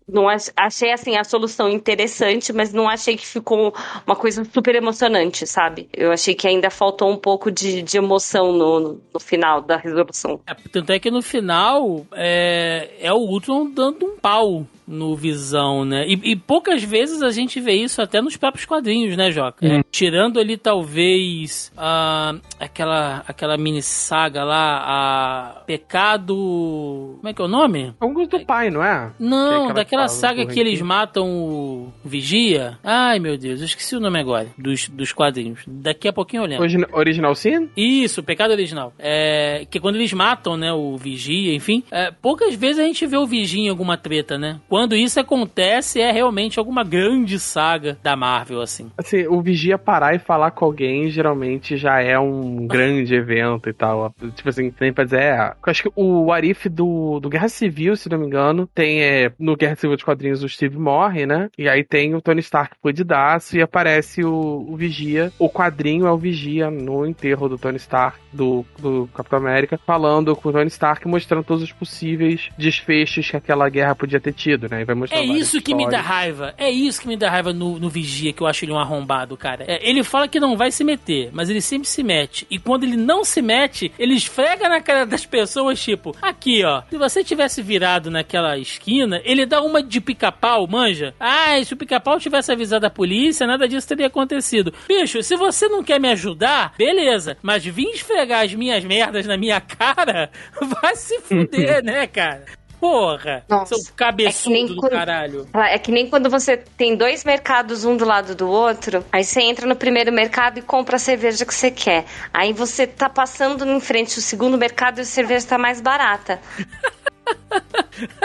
não achei assim a solução interessante, mas não achei que ficou uma coisa super emocionante, sabe? Eu achei que ainda faltou um pouco de, de emoção no, no final da resolução. É, tanto é que no final é, é o Ultron dando um pau no Visão, né? E, e, poucas vezes a gente vê isso até nos próprios quadrinhos, né, Joca? É, tirando ali, talvez, uh, aquela, aquela mini saga lá, a Pecado... Como é que é o nome? Alguns do pai, não é? Não, é daquela saga que eles matam o Vigia. Ai, meu Deus, eu esqueci o nome agora, dos, dos quadrinhos. Daqui a pouquinho eu lembro. Origin original Sin? Isso, Pecado Original. É, que quando eles matam, né, o Vigia, enfim, é, poucas vezes a gente vê o Vigia em alguma treta, né? Quando isso acontece, é realmente alguma grande saga da Marvel, assim. Assim, o Vigia parar e falar com alguém geralmente já é um grande evento e tal. Tipo assim, nem pra dizer, é. Eu acho que o Arif do, do Guerra Civil, se não me engano, tem. É, no Guerra Civil de Quadrinhos o Steve morre, né? E aí tem o Tony Stark fudidaço e aparece o, o Vigia. O quadrinho é o Vigia no enterro do Tony Stark, do, do Capitão América, falando com o Tony Stark, mostrando todos os possíveis desfechos que aquela guerra podia ter tido sentido, né? E vai mostrar É isso que me dá histórias. raiva. É isso que me dá raiva no, no Vigia, que eu acho ele um arrombado, cara. É, ele fala que não vai se meter, mas ele sempre se mete. E quando ele não se mete, ele esfrega na cara das pessoas, tipo, aqui, ó. Se você tivesse virado naquela esquina, ele dá uma de pica-pau, manja. Ah, se o pica-pau tivesse avisado a polícia, nada disso teria acontecido. Bicho, se você não quer me ajudar, beleza. Mas vir esfregar as minhas merdas na minha *laughs* cara, vai se fuder, *laughs* né, cara? Porra, Nossa, seu cabeçudo é que nem do quando- caralho. É que nem quando você tem dois mercados um do lado do outro, aí você entra no primeiro mercado e compra a cerveja que você quer. Aí você tá passando em frente ao segundo mercado e a cerveja tá mais barata. *laughs*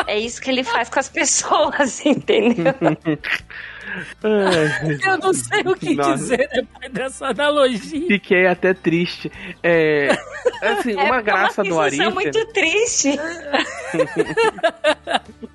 É isso que ele faz com as pessoas, *laughs* entendeu? *laughs* Ai, Eu não sei o que Nossa. dizer depois dessa analogia. Fiquei até triste. É, assim, uma É graça uma do Arif. sensação muito triste. *laughs*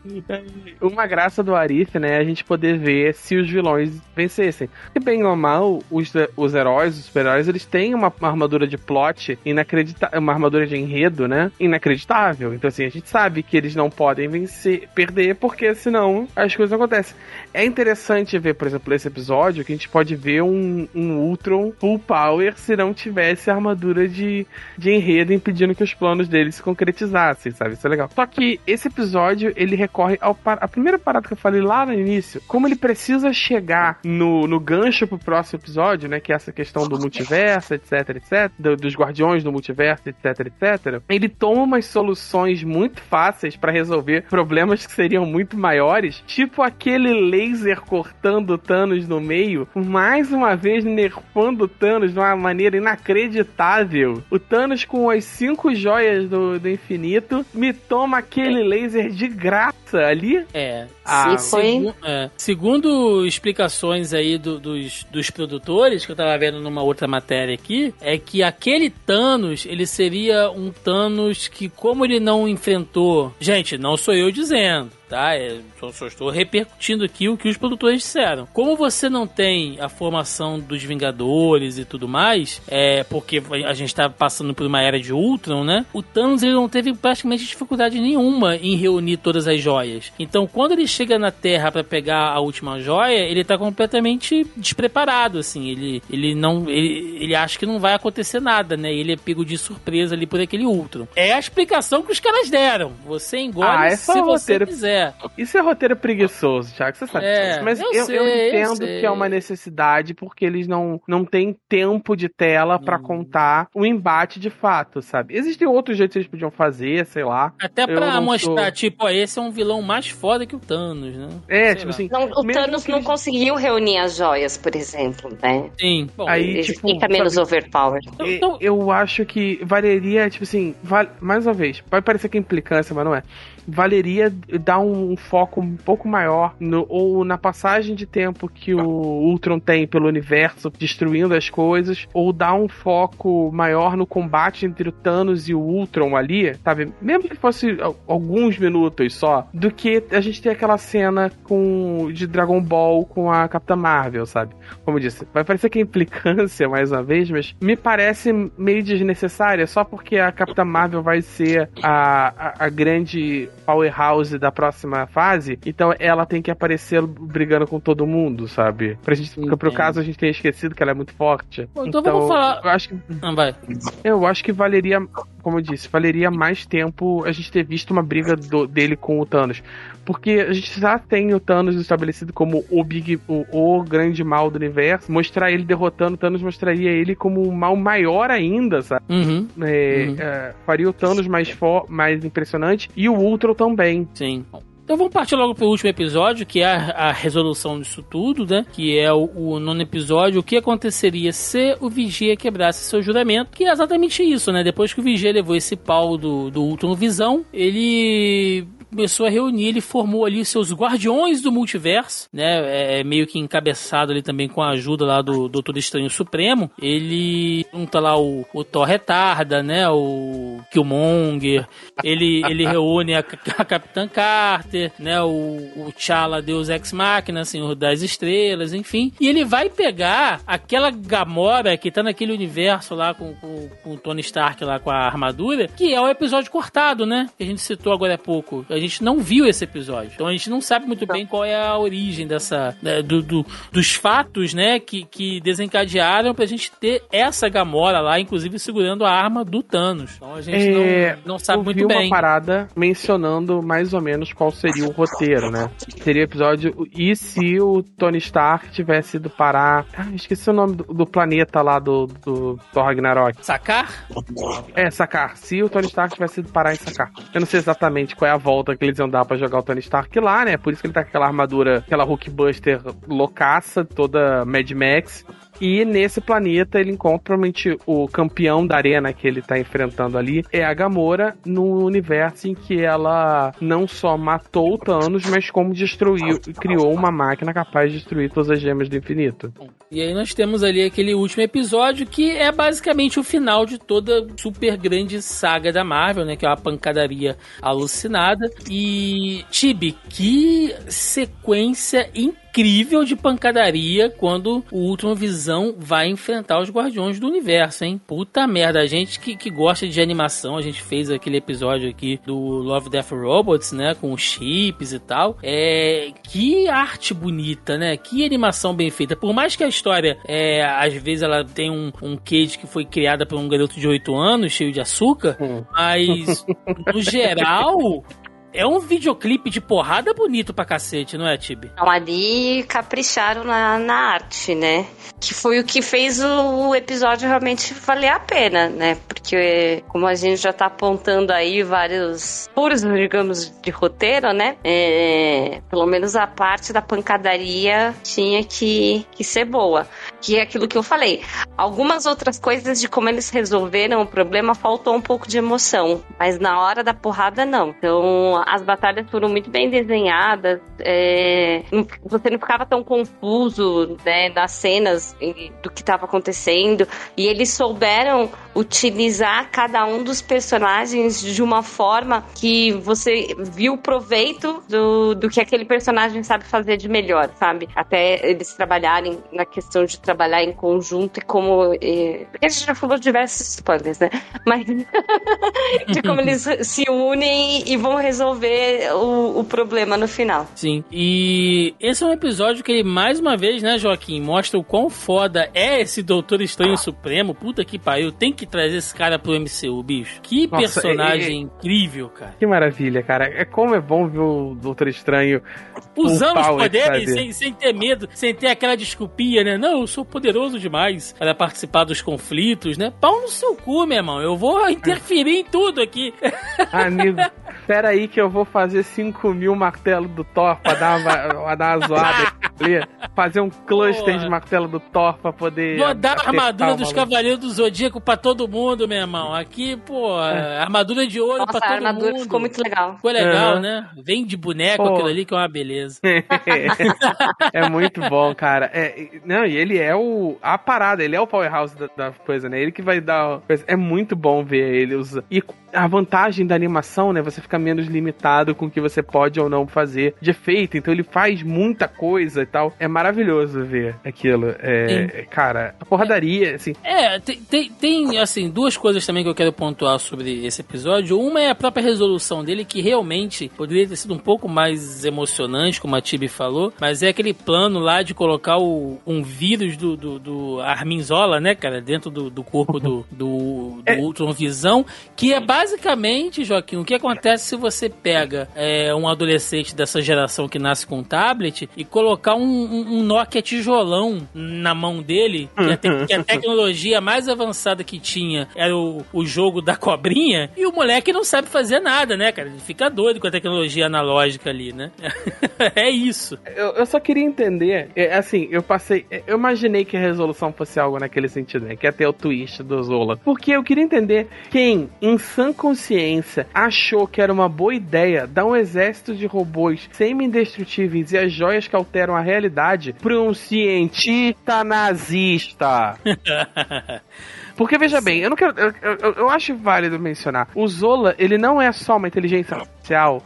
Uma graça do Arif, né? é A gente poder ver se os vilões vencessem. E bem ou mal, os, os heróis, os super-heróis, eles têm uma, uma armadura de plot inacreditável, uma armadura de enredo, né? Inacreditável. Então, assim, a gente sabe que eles não podem vencer, perder, porque senão as coisas não acontecem. É interessante ver, por exemplo, esse episódio que a gente pode ver um, um Ultron full power se não tivesse a armadura de, de enredo impedindo que os planos dele se concretizassem, sabe? Isso é legal. Só que esse episódio, ele recorre ao par- a primeira parada que eu falei lá no início, como ele precisa chegar no, no gancho pro próximo episódio, né? Que é essa questão do multiverso, etc, etc, do- dos guardiões do multiverso, etc, etc. Ele toma umas soluções muito fáceis pra resolver problemas que seriam muito maiores, tipo aquele laser cortando o Thanos no meio, mais uma vez nerfando o Thanos de uma maneira inacreditável. O Thanos com as cinco joias do, do infinito me toma aquele laser de graça ali. É. Ah, Sim, foi. Segu- é. Segundo explicações aí do- dos, dos produtores, que eu tava vendo numa outra matéria aqui, é que aquele Thanos, ele seria um Thanos que, como ele não enfrentou. Gente, não sou eu dizendo. Tá? É, só, só estou repercutindo aqui o que os produtores disseram. Como você não tem a formação dos Vingadores e tudo mais, é porque a gente tá passando por uma era de Ultron, né? O Thanos ele não teve praticamente dificuldade nenhuma em reunir todas as joias. Então, quando ele chega na Terra pra pegar a última joia, ele tá completamente despreparado, assim. Ele, ele não, ele, ele acha que não vai acontecer nada, né? Ele é pego de surpresa ali por aquele Ultron. É a explicação que os caras deram. Você engole Ah, é se você roteiro. quiser. Isso é roteiro preguiçoso, Thiago, você sabe É, disso. Mas eu eu, sei, eu eu entendo sei. que é uma necessidade porque eles não, não têm tempo de tela pra Hum. contar o embate de fato, sabe? Existem outros jeitos que eles podiam fazer, sei lá. Até Eu pra mostrar, sou- tipo, ó, esse é um vilão mais foda que o Thanos, né? É, Sei tipo lá. assim. Não, o Thanos não eles- conseguiu reunir as joias, por exemplo, né? Sim. Bom, Aí, Ele tipo, fica menos sabe- overpowered. E- então- Eu acho que valeria, tipo assim, vale- mais uma vez, vai parecer que é implicância, mas não é. Valeria dar um foco um pouco maior no, ou na passagem de tempo que o Ultron tem pelo universo, destruindo as coisas, ou dar um foco maior no combate entre o Thanos e o Ultron ali, sabe? Mesmo que fosse al- alguns minutos só, do que a gente ter aquela cena com de Dragon Ball com a Capitã Marvel, sabe? Como eu disse, vai parecer que é implicância *laughs* mais uma vez, mas me parece meio desnecessária só porque a Capitã Marvel vai ser a, a, a grande powerhouse da próxima fase, então ela tem que aparecer brigando com todo mundo, sabe? Pra gente, Entendo. pro caso a gente tenha esquecido que ela é muito forte. Bom, então vamos falar- Eu acho que Não, vai. eu acho que valeria, como eu disse, valeria mais tempo a gente ter visto uma briga do- dele com o Thanos. Porque a gente já tem o Thanos estabelecido como o Big, o, o grande mal do universo. Mostrar ele derrotando o Thanos mostraria ele como um mal maior ainda, sabe? Uhum, É, Uhum. é, faria o Thanos mais, mais impressionante e o Ultron também. sim. Então vamos partir logo pro último episódio, que é a, a resolução disso tudo, né? Que é o, o nono episódio. O que aconteceria se o Vigia quebrasse seu juramento? Que é exatamente isso, né? Depois que o Vigia levou esse pau do, do Ultron Visão, ele começou a reunir, ele formou ali seus guardiões do multiverso, né? É meio que encabeçado ali também com a ajuda lá do Doutor Estranho Supremo. Ele junta lá o, o Thor Retarda, né? O Killmonger. Ele, ele reúne a, *laughs* a Capitã Carter, né? O, o T'Challa, Deus Ex Machina, Senhor das Estrelas, enfim. E ele vai pegar aquela Gamora que tá naquele universo lá com, com, com o Tony Stark lá com a armadura, que é o episódio cortado, né? Que a gente citou agora há pouco. A gente não viu esse episódio. Então a gente não sabe muito bem qual é a origem dessa. né, do, do- dos fatos, né, que, que desencadearam pra gente ter essa Gamora lá, inclusive segurando a arma do Thanos. Então a gente É, não, não sabe eu muito vi bem. uma parada mencionando mais ou menos qual seria o roteiro, né? Seria o episódio. E se o Tony Stark tivesse ido parar. Ah, esqueci o nome do, do planeta lá do, do Thor Ragnarok. Sacar? É, Sakar. Se o Tony Stark tivesse ido parar em Sakar. Eu não sei exatamente qual é a volta que eles iam dar pra jogar o Tony Stark lá, né? Por isso que ele tá com aquela armadura, aquela Hulkbuster loucaça, toda Mad Max. E nesse planeta ele encontra provavelmente o campeão da arena que ele tá enfrentando ali é a Gamora no universo em que ela não só matou o Thanos, mas como destruiu e criou uma máquina capaz de destruir todas as gemas do infinito. E aí nós temos ali aquele último episódio que é basicamente o final de toda super grande saga da Marvel, né? Que é uma pancadaria alucinada. E, Tibi, que sequência incrível de pancadaria quando o Último Visão vai enfrentar os Guardiões do Universo, hein? Puta merda, a gente que, que gosta de animação, a gente fez aquele episódio aqui do Love, Death Robots, né? Com os chips e tal. É... Que arte bonita, né? Que animação bem feita. Por mais que a história, é, às vezes, ela tem um, um queijo que foi criada por um garoto de 8 anos, cheio de açúcar, Hum. mas, no geral... *laughs* É um videoclipe de porrada bonito pra cacete, não é, Tibi? Então ali capricharam na, na arte, né? Que foi o que fez o, o episódio realmente valer a pena, né? Porque como a gente já tá apontando aí vários furos, digamos, de roteiro, né? É, pelo menos a parte da pancadaria tinha que, que ser boa. Que é aquilo que eu falei. Algumas outras coisas de como eles resolveram o problema faltou um pouco de emoção. Mas na hora da porrada, não. Então as batalhas foram muito bem desenhadas. é, você não ficava tão confuso né, nas cenas do que estava acontecendo. E eles souberam utilizar cada um dos personagens de uma forma que você viu o proveito do, do que aquele personagem sabe fazer de melhor, sabe? Até eles trabalharem na questão de trabalhar em conjunto e como. eh, porque a gente já falou diversos spoilers, né? Mas *laughs* de como eles se unem e vão resolver o, o problema no final. Sim. E esse é um episódio que ele, mais uma vez, né, Joaquim, mostra o quão foda é esse Doutor Estranho Supremo. Puta que pariu, tem que trazer esse cara pro MCU, bicho. Que Nossa, personagem incrível, cara. Que maravilha, cara. É como é bom ver o Doutor Estranho Usando os poderes sem, sem ter medo, sem ter aquela desculpinha, né? Não, eu sou poderoso demais para participar dos conflitos, né? Pau no seu cu, meu irmão. Eu vou interferir em tudo aqui. *laughs* Amigo, pera aí que eu vou fazer 5 mil martelo do Thor pra dar uma, pra dar uma zoada *laughs* ali. Fazer um cluster Porra. de martelo do Thor pra poder. Vou dar a armadura dos. Cavaleiros do Zodíaco pra todo mundo, meu irmão. Aqui, pô, armadura de ouro Nossa, pra a todo armadura mundo. ficou muito legal. Ficou legal, Aham. né? Vem de boneco Pô. aquilo ali que é uma beleza. *laughs* é muito bom, cara. É, não, e ele é o. A parada, ele é o powerhouse da, da coisa, né? Ele que vai dar. É muito bom ver ele usar. E a vantagem da animação, né? Você fica menos limitado com o que você pode ou não fazer de efeito. Então ele faz muita coisa e tal. É maravilhoso ver aquilo. É, cara, a porradaria, assim. É, tem, tem, tem, assim, duas coisas também que eu quero pontuar sobre esse episódio. Uma é a própria resolução dele, que realmente poderia ter sido um pouco mais emocionante, como a Tibi falou, mas é aquele plano lá de colocar o, um vírus do, do, do Arminzola, né, cara, dentro do, do corpo do, do, do Ultron Visão, que é basicamente, Joaquim, o que acontece se você pega é, um adolescente dessa geração que nasce com um tablet e colocar um, um, Nokia tijolão na mão dele, que a, te- que a tecnologia mais avançada que tinha era o, o jogo da cobrinha, e o moleque não sabe fazer nada, né, cara? Ele fica doido com a tecnologia analógica ali, né? *laughs* é isso. Eu, eu só queria entender, é, assim, eu passei. é, Eu imaginei que a resolução fosse algo naquele sentido, né? Que ter o twist do Zola. Porque eu queria entender quem, em sã consciência, achou que era uma boa ideia dar um exército de robôs semi-indestrutíveis e as joias que alteram a realidade pra um cientista nazista. *laughs* Porque veja bem, eu não quero. Eu, eu, eu acho válido mencionar. O Zola, ele não é só uma inteligência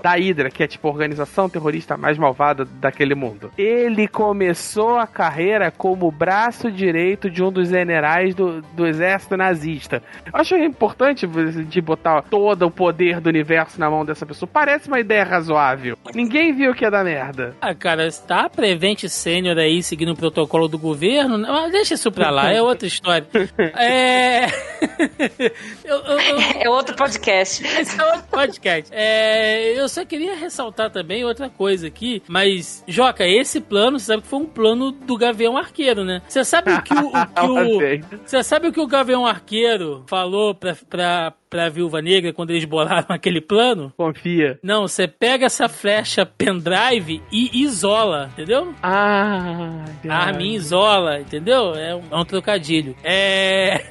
da Hydra, que é tipo a organização terrorista mais malvada daquele mundo. Ele começou a carreira como braço direito de um dos generais do, do exército nazista. Eu acho importante de botar todo o poder do universo na mão dessa pessoa. Parece uma ideia razoável. Ninguém viu que ia dar merda. Ah, cara, está Prevent Sênior aí seguindo o protocolo do governo. Mas deixa isso pra lá, é outra história. *laughs* É. *laughs* eu, eu, eu... É outro podcast. Esse é outro podcast. É, eu só queria ressaltar também outra coisa aqui, mas, Joca, esse plano, você sabe que foi um plano do Gavião Arqueiro, né? Você sabe o que o. o, *laughs* o você sabe o que o Gavião Arqueiro falou pra, pra, pra Viúva Negra quando eles bolaram *laughs* aquele plano? Confia. Não, você pega essa flecha pendrive e isola, entendeu? Ah, a arminha isola, entendeu? É um, é um trocadilho. É.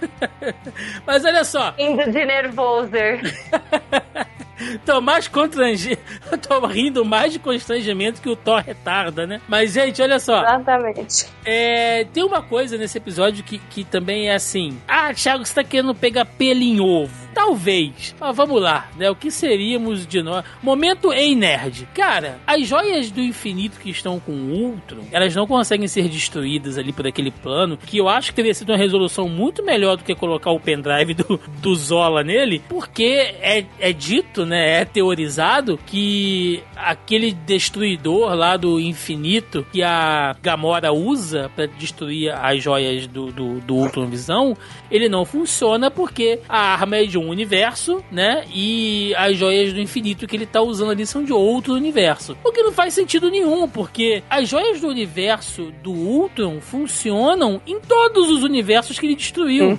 *laughs* Mas olha só. Indo de nervoso. Tô mais constrangimento. *laughs* Tô rindo mais de constrangimento que o Thor retarda, né? Mas, gente, olha só. Exatamente. É, tem uma coisa nesse episódio que, que também é assim. Ah, Thiago, você tá querendo pegar pelo em ovo. Talvez. Mas vamos lá, né? O que seríamos de nós? Momento em nerd. Cara, as joias do infinito que estão com o Ultron, elas não conseguem ser destruídas ali por aquele plano, que eu acho que teria sido uma resolução muito melhor do que colocar o pendrive do, do Zola nele, porque é, é dito, né? É teorizado que aquele destruidor lá do infinito que a Gamora usa para destruir as joias do, do, do Ultron Visão, ele não funciona porque a arma é de um universo, né? E as joias do infinito que ele tá usando ali são de outro universo. O que não faz sentido nenhum, porque as joias do universo do Ultron funcionam em todos os universos que ele destruiu.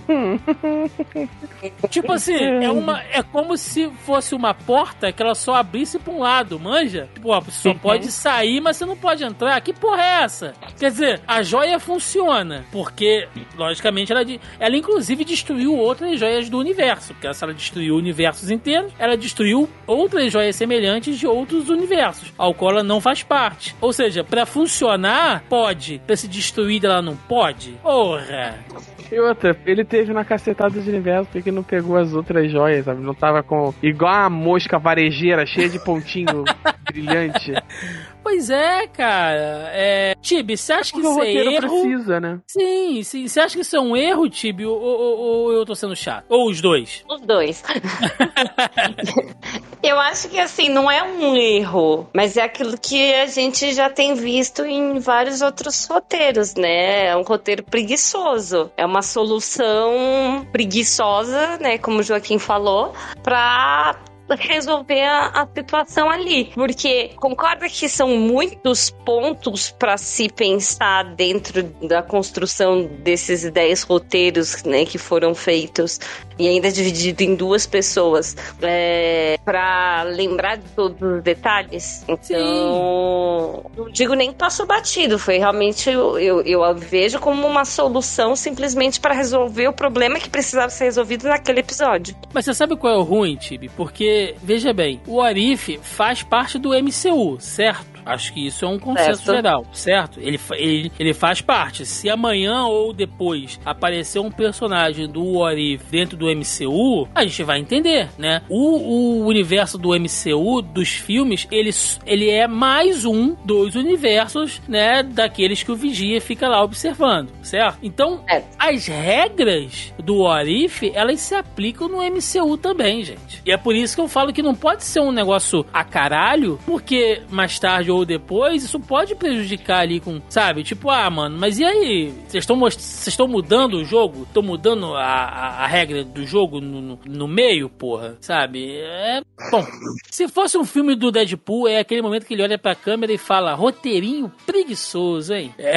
*laughs* tipo assim, é uma é como se fosse uma porta que ela só abrisse para um lado, manja? Tipo, ó, você só pode sair, mas você não pode entrar. Que porra é essa? Quer dizer, a joia funciona, porque logicamente ela ela inclusive destruiu outras joias do universo, porque se ela destruiu universos inteiros, ela destruiu outras joias semelhantes de outros universos, ao qual ela não faz parte. Ou seja, para funcionar, pode. Pra se destruir, ela não pode? Porra! E outra, ele teve na cacetada de universo porque não pegou as outras joias, sabe? Não tava com. igual a mosca varejeira, cheia de pontinho *laughs* brilhante. Pois é, cara. É... Tibi, você acha que isso é erro? precisa, né? Sim, sim. Você acha que isso é um erro, Tibi, ou, ou, ou eu tô sendo chato? Ou os dois? Os dois. *laughs* eu acho que, assim, não é um erro, mas é aquilo que a gente já tem visto em vários outros roteiros, né? É um roteiro preguiçoso. É uma solução preguiçosa, né? Como o Joaquim falou, pra resolver a, a situação ali. Porque concorda que são muitos pontos para se pensar dentro da construção desses 10 roteiros né, que foram feitos e ainda dividido em duas pessoas é, para lembrar de todos os detalhes. Então, Sim. não digo nem passou batido, foi realmente eu, eu, eu vejo como uma solução simplesmente para resolver o problema que precisava ser resolvido naquele episódio. Mas você sabe qual é o ruim, Tibi? Porque, veja bem, o Arif faz parte do MCU, certo? Acho que isso é um consenso certo. geral, certo? Ele, ele, ele faz parte. Se amanhã ou depois aparecer um personagem do What If dentro do MCU, a gente vai entender, né? O, o universo do MCU, dos filmes, ele, ele é mais um dos universos, né? Daqueles que o Vigia fica lá observando, certo? Então, as regras do What If, elas se aplicam no MCU também, gente. E é por isso que eu falo que não pode ser um negócio a caralho, porque mais tarde ou depois, isso pode prejudicar ali com, sabe? Tipo, ah, mano, mas e aí? Vocês estão vocês estão mudando o jogo? Estão mudando a, a, a, regra do jogo no, no, no, meio, porra? Sabe? É. Bom, se fosse um filme do Deadpool, é aquele momento que ele olha pra câmera e fala: roteirinho preguiçoso, hein? É,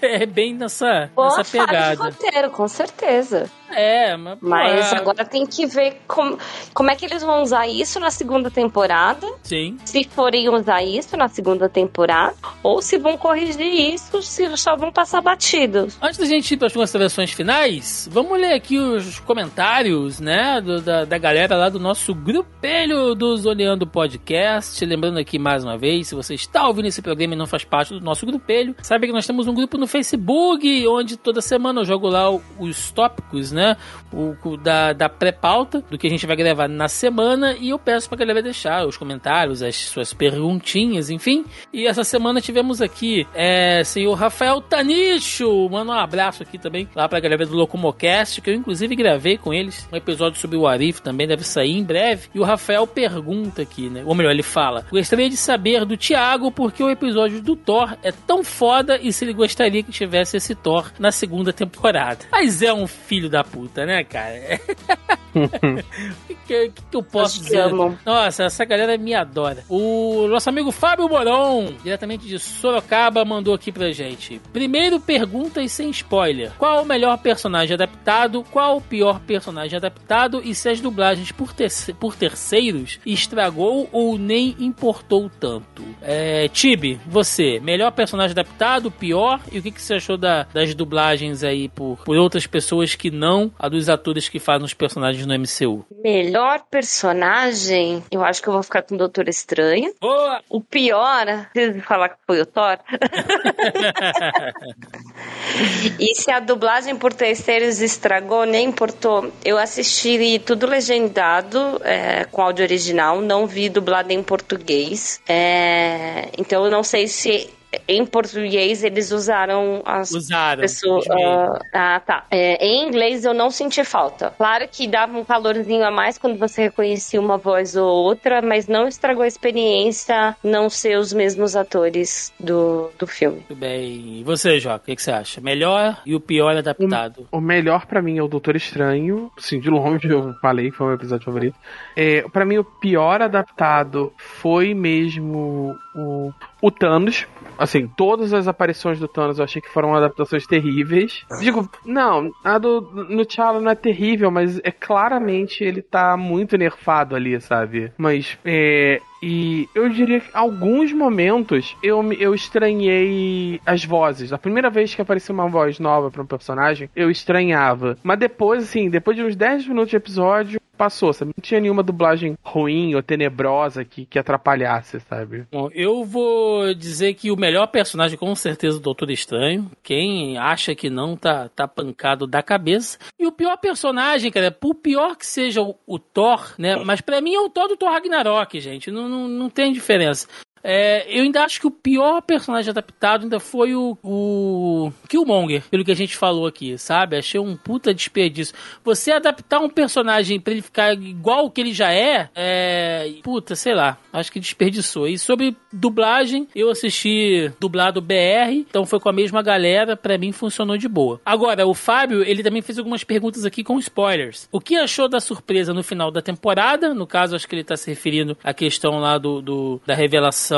*laughs* é bem nessa, Boa nessa pegada. Roteiro, com certeza. É, mas. Mas agora tem que ver como, como é que eles vão usar isso na segunda temporada. Sim. Se forem usar isso na segunda temporada, ou se vão corrigir isso, se só vão passar batidos. Antes da gente ir para as considerações finais, vamos ler aqui os comentários, né, do, da, da galera lá do nosso grupelho do Zoneando Podcast. Lembrando aqui mais uma vez, se você está ouvindo esse programa e não faz parte do nosso grupelho, sabe que nós temos um grupo no Facebook, onde toda semana eu jogo lá os tópicos, né? Né? O, da, da pré-pauta, do que a gente vai gravar na semana. E eu peço pra galera deixar os comentários, as suas perguntinhas, enfim. E essa semana tivemos aqui, é, senhor Rafael Tanicho. Manda um abraço aqui também lá pra galera do Locomocast, que eu inclusive gravei com eles. Um episódio sobre o Arif também deve sair em breve. E o Rafael pergunta aqui, né? Ou melhor, ele fala: Gostaria de saber do Thiago porque o episódio do Thor é tão foda e se ele gostaria que tivesse esse Thor na segunda temporada. Mas é um filho da puta, né, cara? O *laughs* que, que, que, eu posso Acho dizer? amam. Nossa, essa galera me adora. O nosso amigo Fábio Moron, diretamente de Sorocaba, mandou aqui pra gente. Primeiro, perguntas sem spoiler. Qual o melhor personagem adaptado? Qual o pior personagem adaptado? E se as dublagens por, terce- por terceiros estragou ou nem importou tanto? É, Tibi, você, melhor personagem adaptado, pior? E o que, que você achou da- das dublagens aí por, por outras pessoas que não a dos atores que fazem os personagens no MCU? Melhor personagem, eu acho que eu vou ficar com o Doutor Estranho. Boa! O pior, preciso falar que foi o Thor. *laughs* e se a dublagem por terceiros estragou, nem importou. Eu assisti tudo legendado é, com áudio original, não vi dublado em português. É, então eu não sei se em português eles usaram as Usaram. pessoas. meios. ah, tá. É, em inglês eu não senti falta. Claro que dava um calorzinho a mais quando você reconhecia uma voz ou outra, mas não estragou a experiência não ser os mesmos atores do, do filme. Muito bem. E você, Joca, o que, que você acha? Melhor e o pior adaptado? O melhor pra mim é o Doutor Estranho. Sim, de longe eu falei, foi o meu episódio favorito. É, para mim, o pior adaptado foi mesmo o, o Thanos. Assim, todas as aparições do Thanos eu achei que foram adaptações terríveis. Digo, não, a do no T'Challa não é terrível, mas é claramente ele tá muito nerfado ali, sabe? Mas, é, e eu diria que alguns momentos eu, eu estranhei as vozes. A primeira vez que apareceu uma voz nova pra um personagem, eu estranhava. Mas depois, assim, depois de uns 10 minutos de episódio, passou, sabe? Não tinha nenhuma dublagem ruim ou tenebrosa que, que atrapalhasse, sabe? Bom, eu vou dizer que o melhor personagem, com certeza, é o Doutor Estranho. Quem acha que não, tá, tá pancado da cabeça. E o pior personagem, cara, por pior que seja o, o Thor, né? Mas pra mim é o Thor do Thor Ragnarok, gente. Não, não, não tem diferença. É, eu ainda acho que o pior personagem adaptado ainda foi o, o Killmonger, pelo que a gente falou aqui, sabe? Achei um puta desperdício. Você adaptar um personagem pra ele ficar igual o que ele já é, é. Puta, sei lá. Acho que desperdiçou. E sobre dublagem, eu assisti dublado BR, então foi com a mesma galera, pra mim funcionou de boa. Agora, o Fábio, ele também fez algumas perguntas aqui com spoilers. O que achou da surpresa no final da temporada? No caso, acho que ele tá se referindo à questão lá do, do- da revelação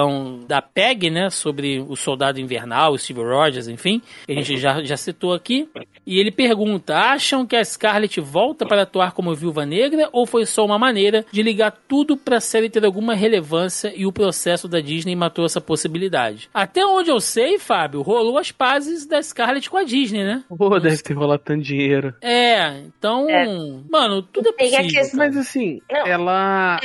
da PEG, né? Sobre o soldado invernal, o Steve Rogers, enfim. Que a gente já, já citou aqui. E ele pergunta: acham que a Scarlett volta para atuar como viúva negra ou foi só uma maneira de ligar tudo pra série ter alguma relevância e o processo da Disney matou essa possibilidade? Até onde eu sei, Fábio, rolou as pazes da Scarlett com a Disney, né? Pô, deve ter rolado tanto dinheiro. É, então. É. Mano, tudo é a possível. Mas assim, Não. ela.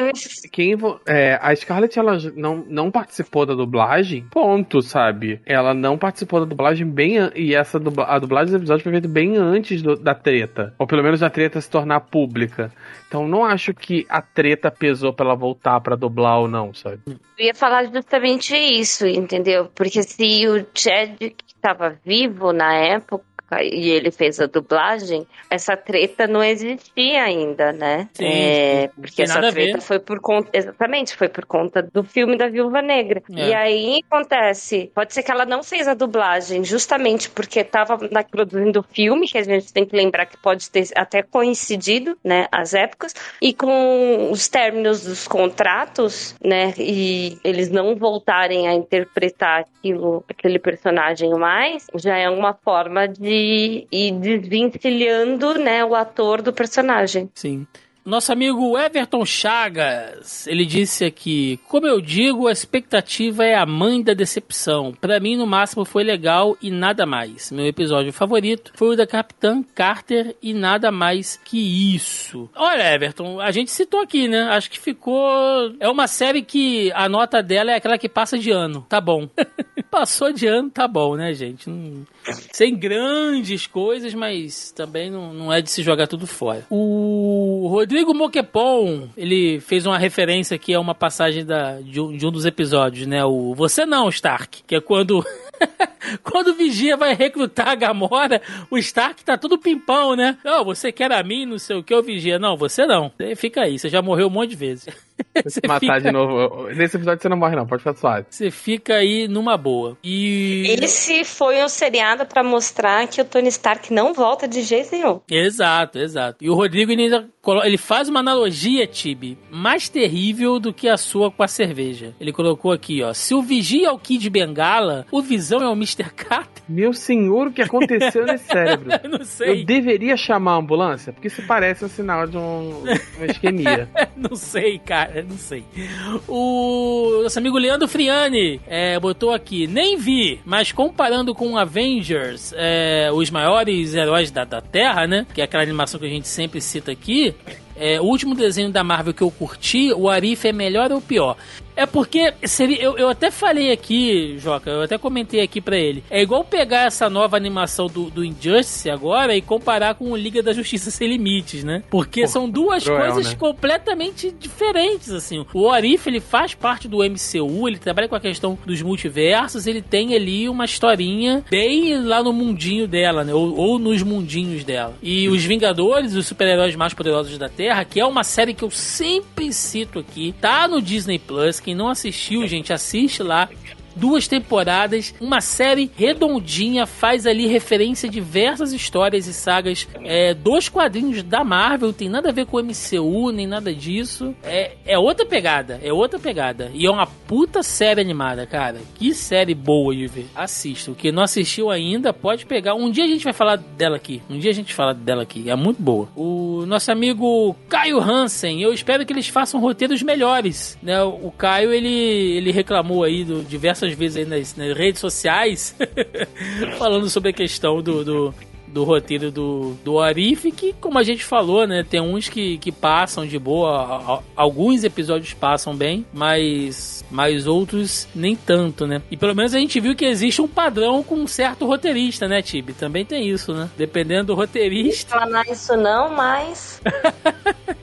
Quem é, a Scarlett ela não, não participou da dublagem, ponto, sabe? Ela não participou da dublagem bem e essa dubla, a dublagem do episódio foi feita bem antes do- da treta, ou pelo menos da treta se tornar pública. Então não acho que a treta pesou pra ela voltar pra dublar ou não, sabe? Eu ia falar justamente isso, entendeu? Porque se o Chad estava vivo na época e ele fez a dublagem, essa treta não existia ainda, né? Sim, É, porque essa treta foi por conta. Exatamente, foi por conta do filme da Viúva Negra. É. E aí acontece, pode ser que ela não fez a dublagem justamente porque estava produzindo o filme, que a gente tem que lembrar que pode ter até coincidido, né, as épocas, e com os términos dos contratos, né, e eles não voltarem a interpretar aquilo, aquele personagem mais, já é uma forma de ir desvencilhando, né, o ator do personagem. Sim. Nosso amigo Everton Chagas, ele disse aqui: Como eu digo, a expectativa é a mãe da decepção. Para mim, no máximo, foi legal e nada mais. Meu episódio favorito foi o da Capitã Carter e nada mais que isso. Olha, Everton, a gente citou aqui, né? Acho que ficou. É uma série que a nota dela é aquela que passa de ano. Tá bom. *laughs* Passou de ano, tá bom, né, gente? Não... Sem grandes coisas, mas também não, não é de se jogar tudo fora. O Rodrigo Moquepon, ele fez uma referência aqui a uma passagem da, de, um, de um dos episódios, né? O Você Não, Stark, que é quando *laughs* Quando o Vigia vai recrutar a Gamora, o Stark tá tudo pimpão, né? Não, você quer a mim, não sei o que, o Vigia. Não, você não. Você fica aí, você já morreu um monte de vezes. *laughs* Você matar fica... de novo. Nesse episódio você não morre, não, pode ficar suave. Você fica aí numa boa. E. Esse foi um seriado para mostrar que o Tony Stark não volta de jeito nenhum. Exato, exato. E o Rodrigo ainda ele faz uma analogia, Tibi, mais terrível do que a sua com a cerveja. Ele colocou aqui, ó. Se o Vigia é o Kid Bengala, o Visão é o Mr. Cat. Meu senhor, o que aconteceu nesse *laughs* cérebro? não sei. Eu deveria chamar a ambulância? Porque isso parece um sinal de um, uma isquemia. *laughs* não sei, cara, não sei. O nosso amigo Leandro Friani é, botou aqui, nem vi, mas comparando com Avengers, é, os maiores heróis da, da Terra, né? Que é aquela animação que a gente sempre cita aqui, é, o último desenho da Marvel que eu curti, o Arif é melhor ou pior? É porque seria, eu, eu até falei aqui, Joca, eu até comentei aqui para ele. É igual pegar essa nova animação do, do Injustice agora e comparar com o Liga da Justiça Sem Limites, né? Porque Pô, são duas cruel, coisas né? completamente diferentes, assim. O Arif, ele faz parte do MCU, ele trabalha com a questão dos multiversos, ele tem ali uma historinha bem lá no mundinho dela, né? Ou, ou nos mundinhos dela. E os Vingadores, os super-heróis mais poderosos da Terra, que é uma série que eu sempre cito aqui, tá no Disney Plus, quem não assistiu, gente, assiste lá duas temporadas, uma série redondinha, faz ali referência a diversas histórias e sagas é, dos quadrinhos da Marvel, tem nada a ver com o MCU, nem nada disso. É, é outra pegada, é outra pegada. E é uma puta série animada, cara. Que série boa de ver. Assista. O que não assistiu ainda, pode pegar. Um dia a gente vai falar dela aqui. Um dia a gente fala dela aqui. É muito boa. O nosso amigo Caio Hansen, eu espero que eles façam roteiros melhores. Né? O Caio, ele, ele reclamou aí de diversas diversas vezes aí nas, nas redes sociais *laughs* falando sobre a questão do, do, do roteiro do, do Arif, que, como a gente falou, né, tem uns que, que passam de boa, alguns episódios passam bem, mas, mas outros nem tanto, né? E pelo menos a gente viu que existe um padrão com um certo roteirista, né, Tibi? Também tem isso, né? Dependendo do roteirista. Não falar isso não, mas. *laughs*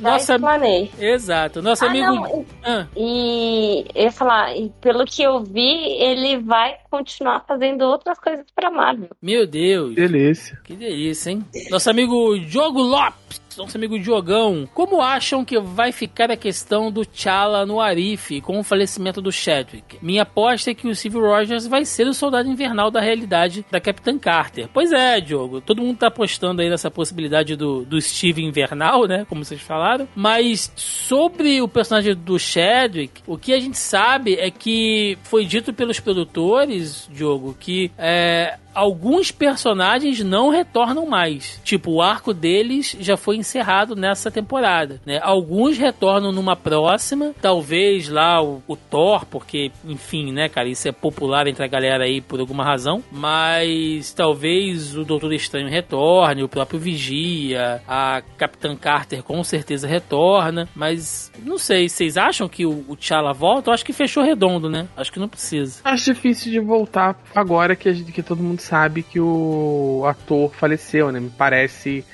Nossa, explanei. Exato. Nosso ah, amigo. Não. Ah. E eu ia falar, e pelo que eu vi, ele vai continuar fazendo outras coisas pra Marvel. Meu Deus. Delícia. Que delícia, hein? Nosso amigo Diogo Lopes nosso amigo Diogão, como acham que vai ficar a questão do T'Challa no Arif com o falecimento do Chadwick? Minha aposta é que o Steve Rogers vai ser o soldado invernal da realidade da Capitã Carter. Pois é, Diogo, todo mundo tá apostando aí nessa possibilidade do, do Steve invernal, né, como vocês falaram, mas sobre o personagem do Chadwick, o que a gente sabe é que foi dito pelos produtores, Diogo, que é, alguns personagens não retornam mais. Tipo, o arco deles já foi encerrado nessa temporada, né? Alguns retornam numa próxima, talvez lá o, o, Thor, porque, enfim, né, cara, isso é popular entre a galera aí por alguma razão, mas talvez o Doutor Estranho retorne, o próprio Vigia, a Capitã Carter com certeza retorna, mas não sei, vocês acham que o, o T'Challa volta? Eu acho que fechou redondo, né? Acho que não precisa. Acho difícil de voltar agora que, gente, que todo mundo sabe que o ator faleceu, né? Me parece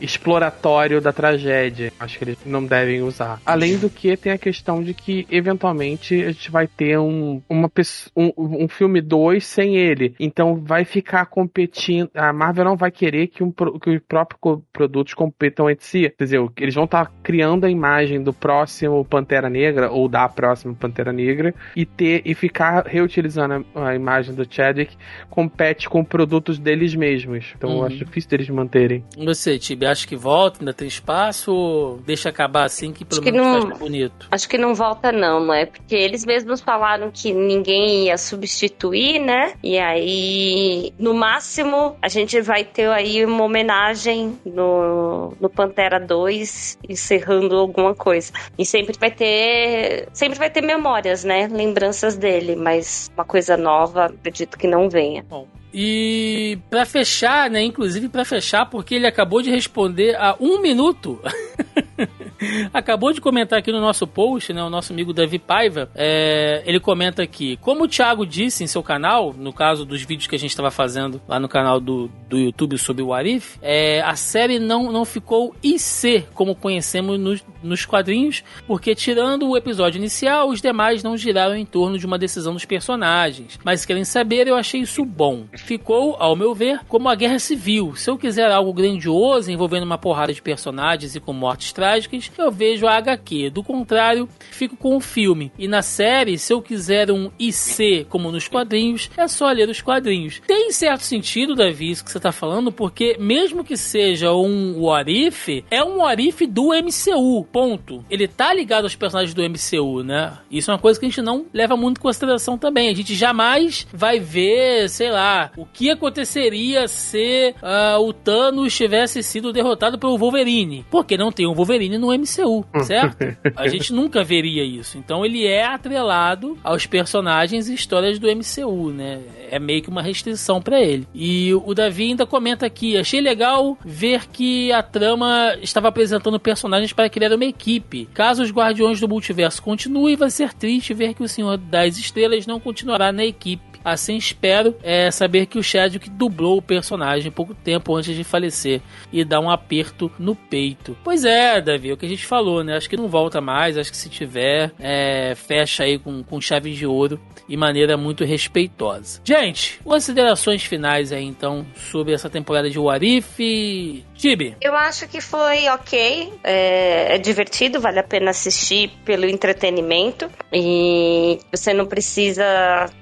exploratório da tragédia. Acho que eles não devem usar. Além do que, tem a questão de que, eventualmente, a gente vai ter um, uma, um, um filme 2 sem ele. Então, vai ficar competindo. A Marvel não vai querer que, um, que os próprios produtos competam entre si. Quer dizer, eles vão estar tá criando a imagem do próximo Pantera Negra ou da próxima Pantera Negra e ter e ficar reutilizando a, a imagem do Chadwick compete com produtos deles mesmos. Então, uhum. eu acho difícil deles manterem. Você, Tibi, acha que volta, ainda tem espaço, ou deixa acabar assim que pelo Acho que menos não- faz bonito? Acho que não volta não, não é? Porque eles mesmos falaram que ninguém ia substituir, né? E aí, no máximo, a gente vai ter aí uma homenagem no, no Pantera 2, encerrando alguma coisa. E sempre vai ter. Sempre vai ter memórias, né? Lembranças dele, mas uma coisa nova, acredito que não venha. E pra fechar, né? Inclusive pra fechar, porque ele acabou de responder a um minuto. *laughs* acabou de comentar aqui no nosso post, né? O nosso amigo Davi Paiva. é, ele comenta aqui: Como o Thiago disse em seu canal, no caso dos vídeos que a gente estava fazendo lá no canal do, do YouTube sobre o Arif, é, a série não, não ficou IC como conhecemos nos, nos quadrinhos, porque tirando o episódio inicial, os demais não giraram em torno de uma decisão dos personagens. Mas querem saber, eu achei isso bom. Ficou, ao meu ver, como a guerra civil. Se eu quiser algo grandioso envolvendo uma porrada de personagens e com mortes trágicas, eu vejo a HQ. Do contrário, fico com o filme. E na série, se eu quiser um IC como nos quadrinhos, é só ler os quadrinhos. Tem certo sentido, Davi, isso que você tá falando, porque mesmo que seja um What If, é um What If do MCU, ponto. Ele tá ligado aos personagens do MCU, né? Isso é uma coisa que a gente não leva muito em consideração também. A gente jamais vai ver, sei lá, o que aconteceria se ah, o Thanos tivesse sido derrotado pelo Wolverine. Porque não tem um Wolverine no MCU, certo? A *laughs* gente nunca veria isso. Então ele é atrelado aos personagens e histórias do MCU, né? É meio que uma restrição pra ele. E o Davi ainda comenta aqui: achei legal ver que a trama estava apresentando personagens para criar uma equipe. Caso os Guardiões do Multiverso continuem, vai ser triste ver que o Senhor das Estrelas não continuará na equipe. Assim espero é, saber que o Chadwick dublou o personagem pouco tempo antes de falecer e dá um aperto no peito. Pois é, Davi, é o que a gente falou, né? Acho que não volta mais, acho que se tiver, é, fecha aí com, com chave de ouro e maneira muito respeitosa. Gente, considerações finais aí então sobre essa temporada de Warif. Tibi, Eu acho que foi ok, é, é divertido, vale a pena assistir pelo entretenimento e você não precisa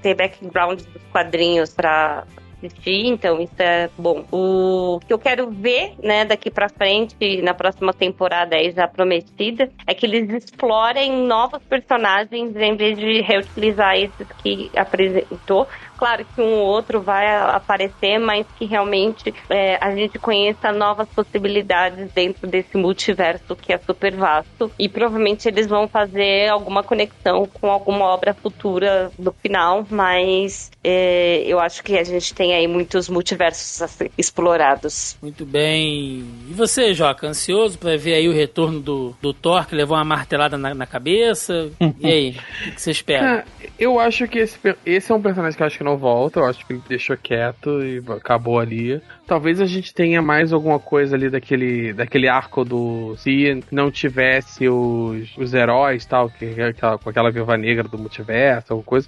ter background dos quadrinhos pra assistir, então isso é bom. O que eu quero ver, né, daqui pra frente, na próxima temporada aí já prometida, é que eles explorem novos personagens em vez de reutilizar esses que apresentou. Claro que um ou outro vai aparecer, mas que realmente é, a gente conheça novas possibilidades dentro desse multiverso que é super vasto. E provavelmente eles vão fazer alguma conexão com alguma obra futura no final, mas é, eu acho que a gente tem aí muitos multiversos a ser explorados. muito bem. E você, Joca, ansioso pra ver aí o retorno do, do Thor que levou uma martelada na, na cabeça? E aí, o que, que você espera? *laughs* É, eu acho que esse, esse é um personagem que eu acho que não volta. Eu acho que ele deixou quieto e acabou ali. Talvez a gente tenha mais alguma coisa ali daquele, daquele arco do. Se não tivesse os, os heróis tal, que, aquela, com aquela viúva negra do multiverso, alguma coisa.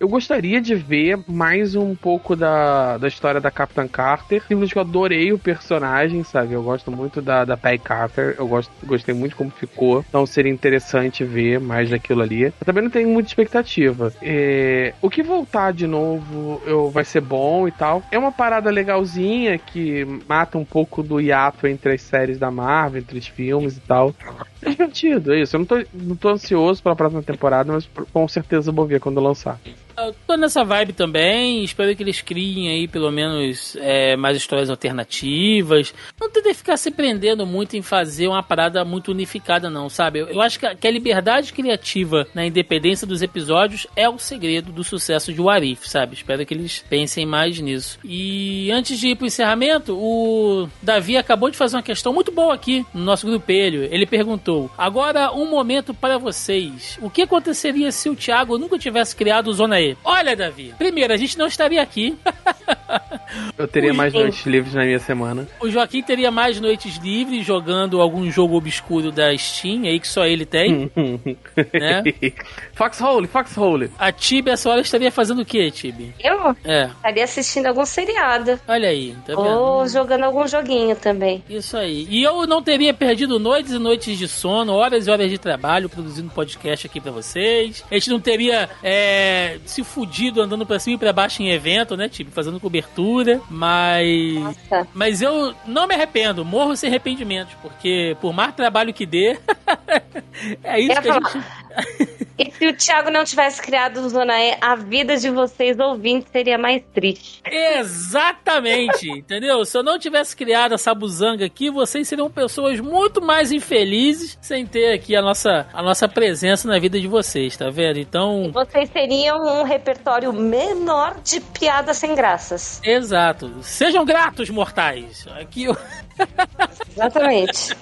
Eu gostaria de ver mais um pouco da, da história da Capitã Carter. Simplesmente eu adorei o personagem, sabe? Eu gosto muito da, da Peggy Carter. Eu gosto, gostei muito como ficou. Então seria interessante ver mais daquilo ali. Eu também não tenho muita expectativa. É, o que voltar de novo eu, vai ser bom e tal. É uma parada legalzinha que mata um pouco do hiato entre as séries da Marvel, entre os filmes e tal. É divertido, é isso. Eu não tô, não tô ansioso pela próxima temporada, mas com certeza eu vou ver quando lançar. Tô nessa vibe também. Espero que eles criem aí pelo menos é, mais histórias alternativas. Não tentem ficar se prendendo muito em fazer uma parada muito unificada, não, sabe? Eu, eu acho que a, que a liberdade criativa na independência dos episódios é o segredo do sucesso de Warif, sabe? Espero que eles pensem mais nisso. E antes de ir pro encerramento, o Davi acabou de fazer uma questão muito boa aqui no nosso grupelho. Ele perguntou: Agora um momento para vocês. O que aconteceria se o Thiago nunca tivesse criado o Zona E? Olha, Davi, primeiro, a gente não estaria aqui. *laughs* Eu teria Ui, mais noites livres na minha semana. O Joaquim teria mais noites livres jogando algum jogo obscuro da Steam aí que só ele tem. *laughs* Né? Foxhole, Foxhole. A Tibi, essa hora, estaria fazendo o que, Tibi? Eu É, estaria assistindo algum seriado olha aí, tá vendo? ou jogando algum joguinho também. Isso aí. E eu não teria perdido noites e noites de sono, horas e horas de trabalho produzindo podcast aqui pra vocês. A gente não teria é, se se fudido andando pra cima e pra baixo em evento, né? Tipo, fazendo cobertura. Mas. Nossa. Mas eu não me arrependo, morro sem arrependimentos, porque por mais trabalho que dê, *laughs* é isso Eu que a gente. E se o Thiago não tivesse criado o Zona E, a vida de vocês ouvintes seria mais triste. Exatamente, *laughs* entendeu? Se eu não tivesse criado essa buzanga aqui, vocês seriam pessoas muito mais infelizes sem ter aqui a nossa, a nossa presença na vida de vocês, tá vendo? Então, Vocês teriam um repertório menor de piadas sem graças. exato. Sejam gratos, mortais. Aqui eu... *laughs* Exatamente.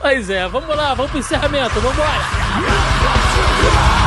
Pois é, vamos lá, vamos pro encerramento, vamos embora.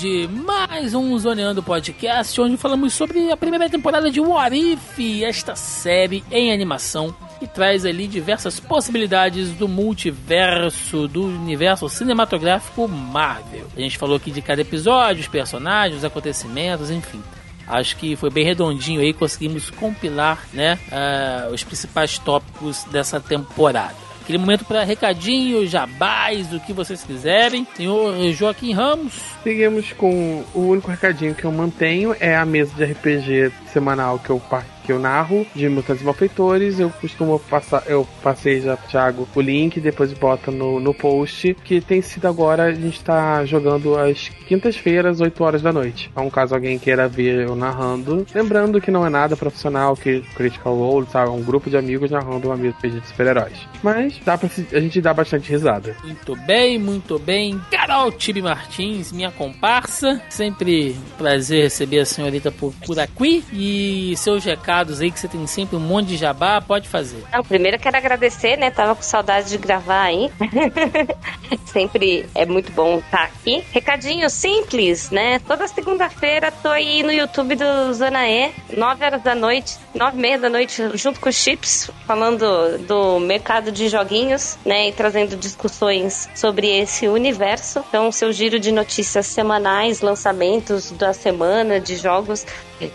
De mais um Zoneando Podcast, onde falamos sobre a primeira temporada de What If, esta série em animação que traz ali diversas possibilidades do multiverso, do universo cinematográfico Marvel. A gente falou aqui de cada episódio, os personagens, os acontecimentos, enfim. Acho que foi bem redondinho aí, conseguimos compilar né, ah, os principais tópicos dessa temporada. Aquele momento para recadinho, jabás, do que vocês quiserem. Senhor Joaquim Ramos. Seguimos com o único recadinho que eu mantenho é a mesa de RPG semanal que eu par- que eu narro de Mutantes Malfeitores. Eu costumo passar, eu passei já, Thiago, o link, depois bota no, no post, que tem sido agora, a gente tá jogando às quintas-feiras, 8 horas da noite. Então, caso alguém queira ver eu narrando, lembrando que não é nada profissional, que Critical Role, sabe, é um grupo de amigos narrando uma mesa de super-heróis. Mas dá pra se- a gente dá bastante risada. Muito bem, muito bem. Carol Tibi Martins, minha comparsa. Sempre um prazer receber a senhorita por, por aqui. E seus recados aí, que você tem sempre um monte de jabá, pode fazer. Não, primeiro eu quero agradecer, né? Tava com saudade de gravar aí. *laughs* Sempre é muito bom estar aqui. Recadinho simples, né? Toda segunda-feira tô aí no YouTube do Zona E, 9 horas da noite, 9 e meia da noite, junto com os Chips, falando do mercado de joguinhos, né? E trazendo discussões sobre esse universo. Então, seu giro de notícias semanais, lançamentos da semana de jogos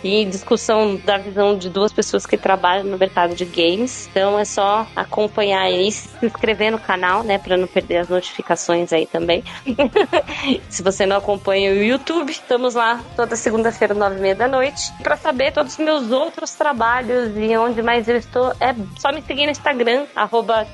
e discussão da visão de duas pessoas que trabalham no mercado de games. Então é só acompanhar aí, se inscrever no canal, né, para não perder as notificações aí também. *laughs* se você não acompanha o YouTube, estamos lá toda segunda-feira, nove e meia da noite. Para saber todos os meus outros trabalhos e onde mais eu estou, é só me seguir no Instagram, arroba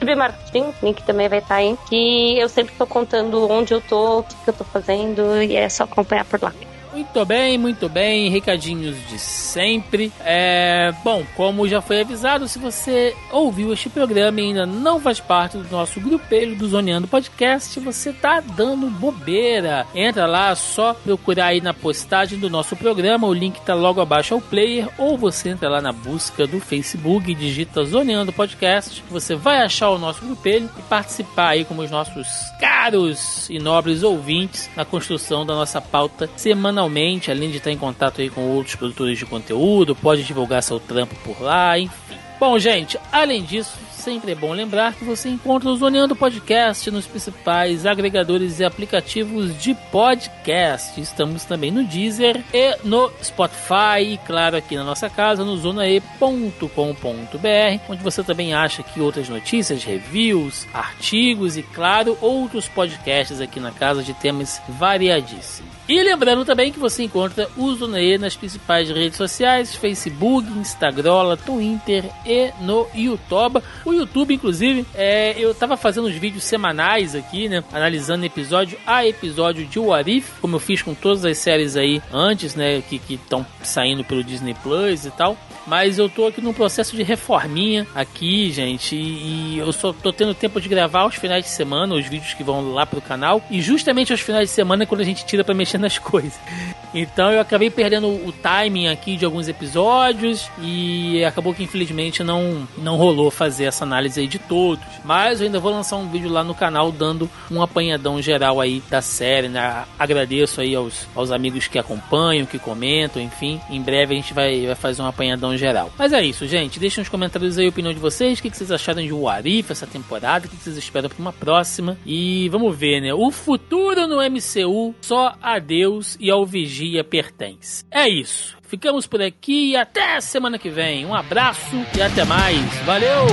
link também vai estar aí, que eu sempre tô contando onde eu tô, o que, que eu tô fazendo, e é só acompanhar por lá. Muito bem, muito bem. Recadinhos de sempre. É, bom, como já foi avisado, se você ouviu este programa e ainda não faz parte do nosso grupelho do Zoneando Podcast, você tá dando bobeira. Entra lá, só procurar aí na postagem do nosso programa, o link tá logo abaixo ao player, ou você entra lá na busca do Facebook e digita Zoneando Podcast. Você vai achar o nosso grupelho e participar aí como os nossos caros e nobres ouvintes na construção da nossa pauta semanalmente, além de estar em contato aí com outros produtores de conteúdo, pode divulgar seu trampo por lá, enfim. Bom, gente, além disso, sempre é bom lembrar que você encontra o Zoneando Podcast nos principais agregadores e aplicativos de podcast. Estamos também no Deezer e no Spotify e, claro, aqui na nossa casa, no zonae.com.br, onde você também acha aqui outras notícias, reviews, artigos e, claro, outros podcasts aqui na casa de temas variadíssimos. E lembrando também que você encontra o Zonae nas principais redes sociais, Facebook, Instagram, Twitter e no YouTube. O YouTube, inclusive, é, eu tava fazendo os vídeos semanais aqui, né? Analisando episódio a episódio de What If, como eu fiz com todas as séries aí antes, né? Que estão saindo pelo Disney Plus e tal. Mas eu tô aqui num processo de reforminha aqui, gente. E, e eu só tô tendo tempo de gravar aos finais de semana, os vídeos que vão lá pro canal. E justamente aos finais de semana é quando a gente tira pra mexer nas *laughs* coisas. Então eu acabei perdendo o timing aqui de alguns episódios e acabou que infelizmente não, não rolou fazer essa análise aí de todos. Mas eu ainda vou lançar um vídeo lá no canal dando um apanhadão geral aí da série, né? Agradeço aí aos, aos amigos que acompanham, que comentam, enfim. Em breve a gente vai, vai fazer um apanhadão geral. Mas é isso, gente. Deixem nos comentários aí a opinião de vocês. O que, vocês acharam de Warif essa temporada? O que, vocês esperam para uma próxima? E vamos ver, né? O futuro no MCU só a Deus e ao magia pertence. É isso. Ficamos por aqui e até semana que vem. Um abraço e até mais. Valeu!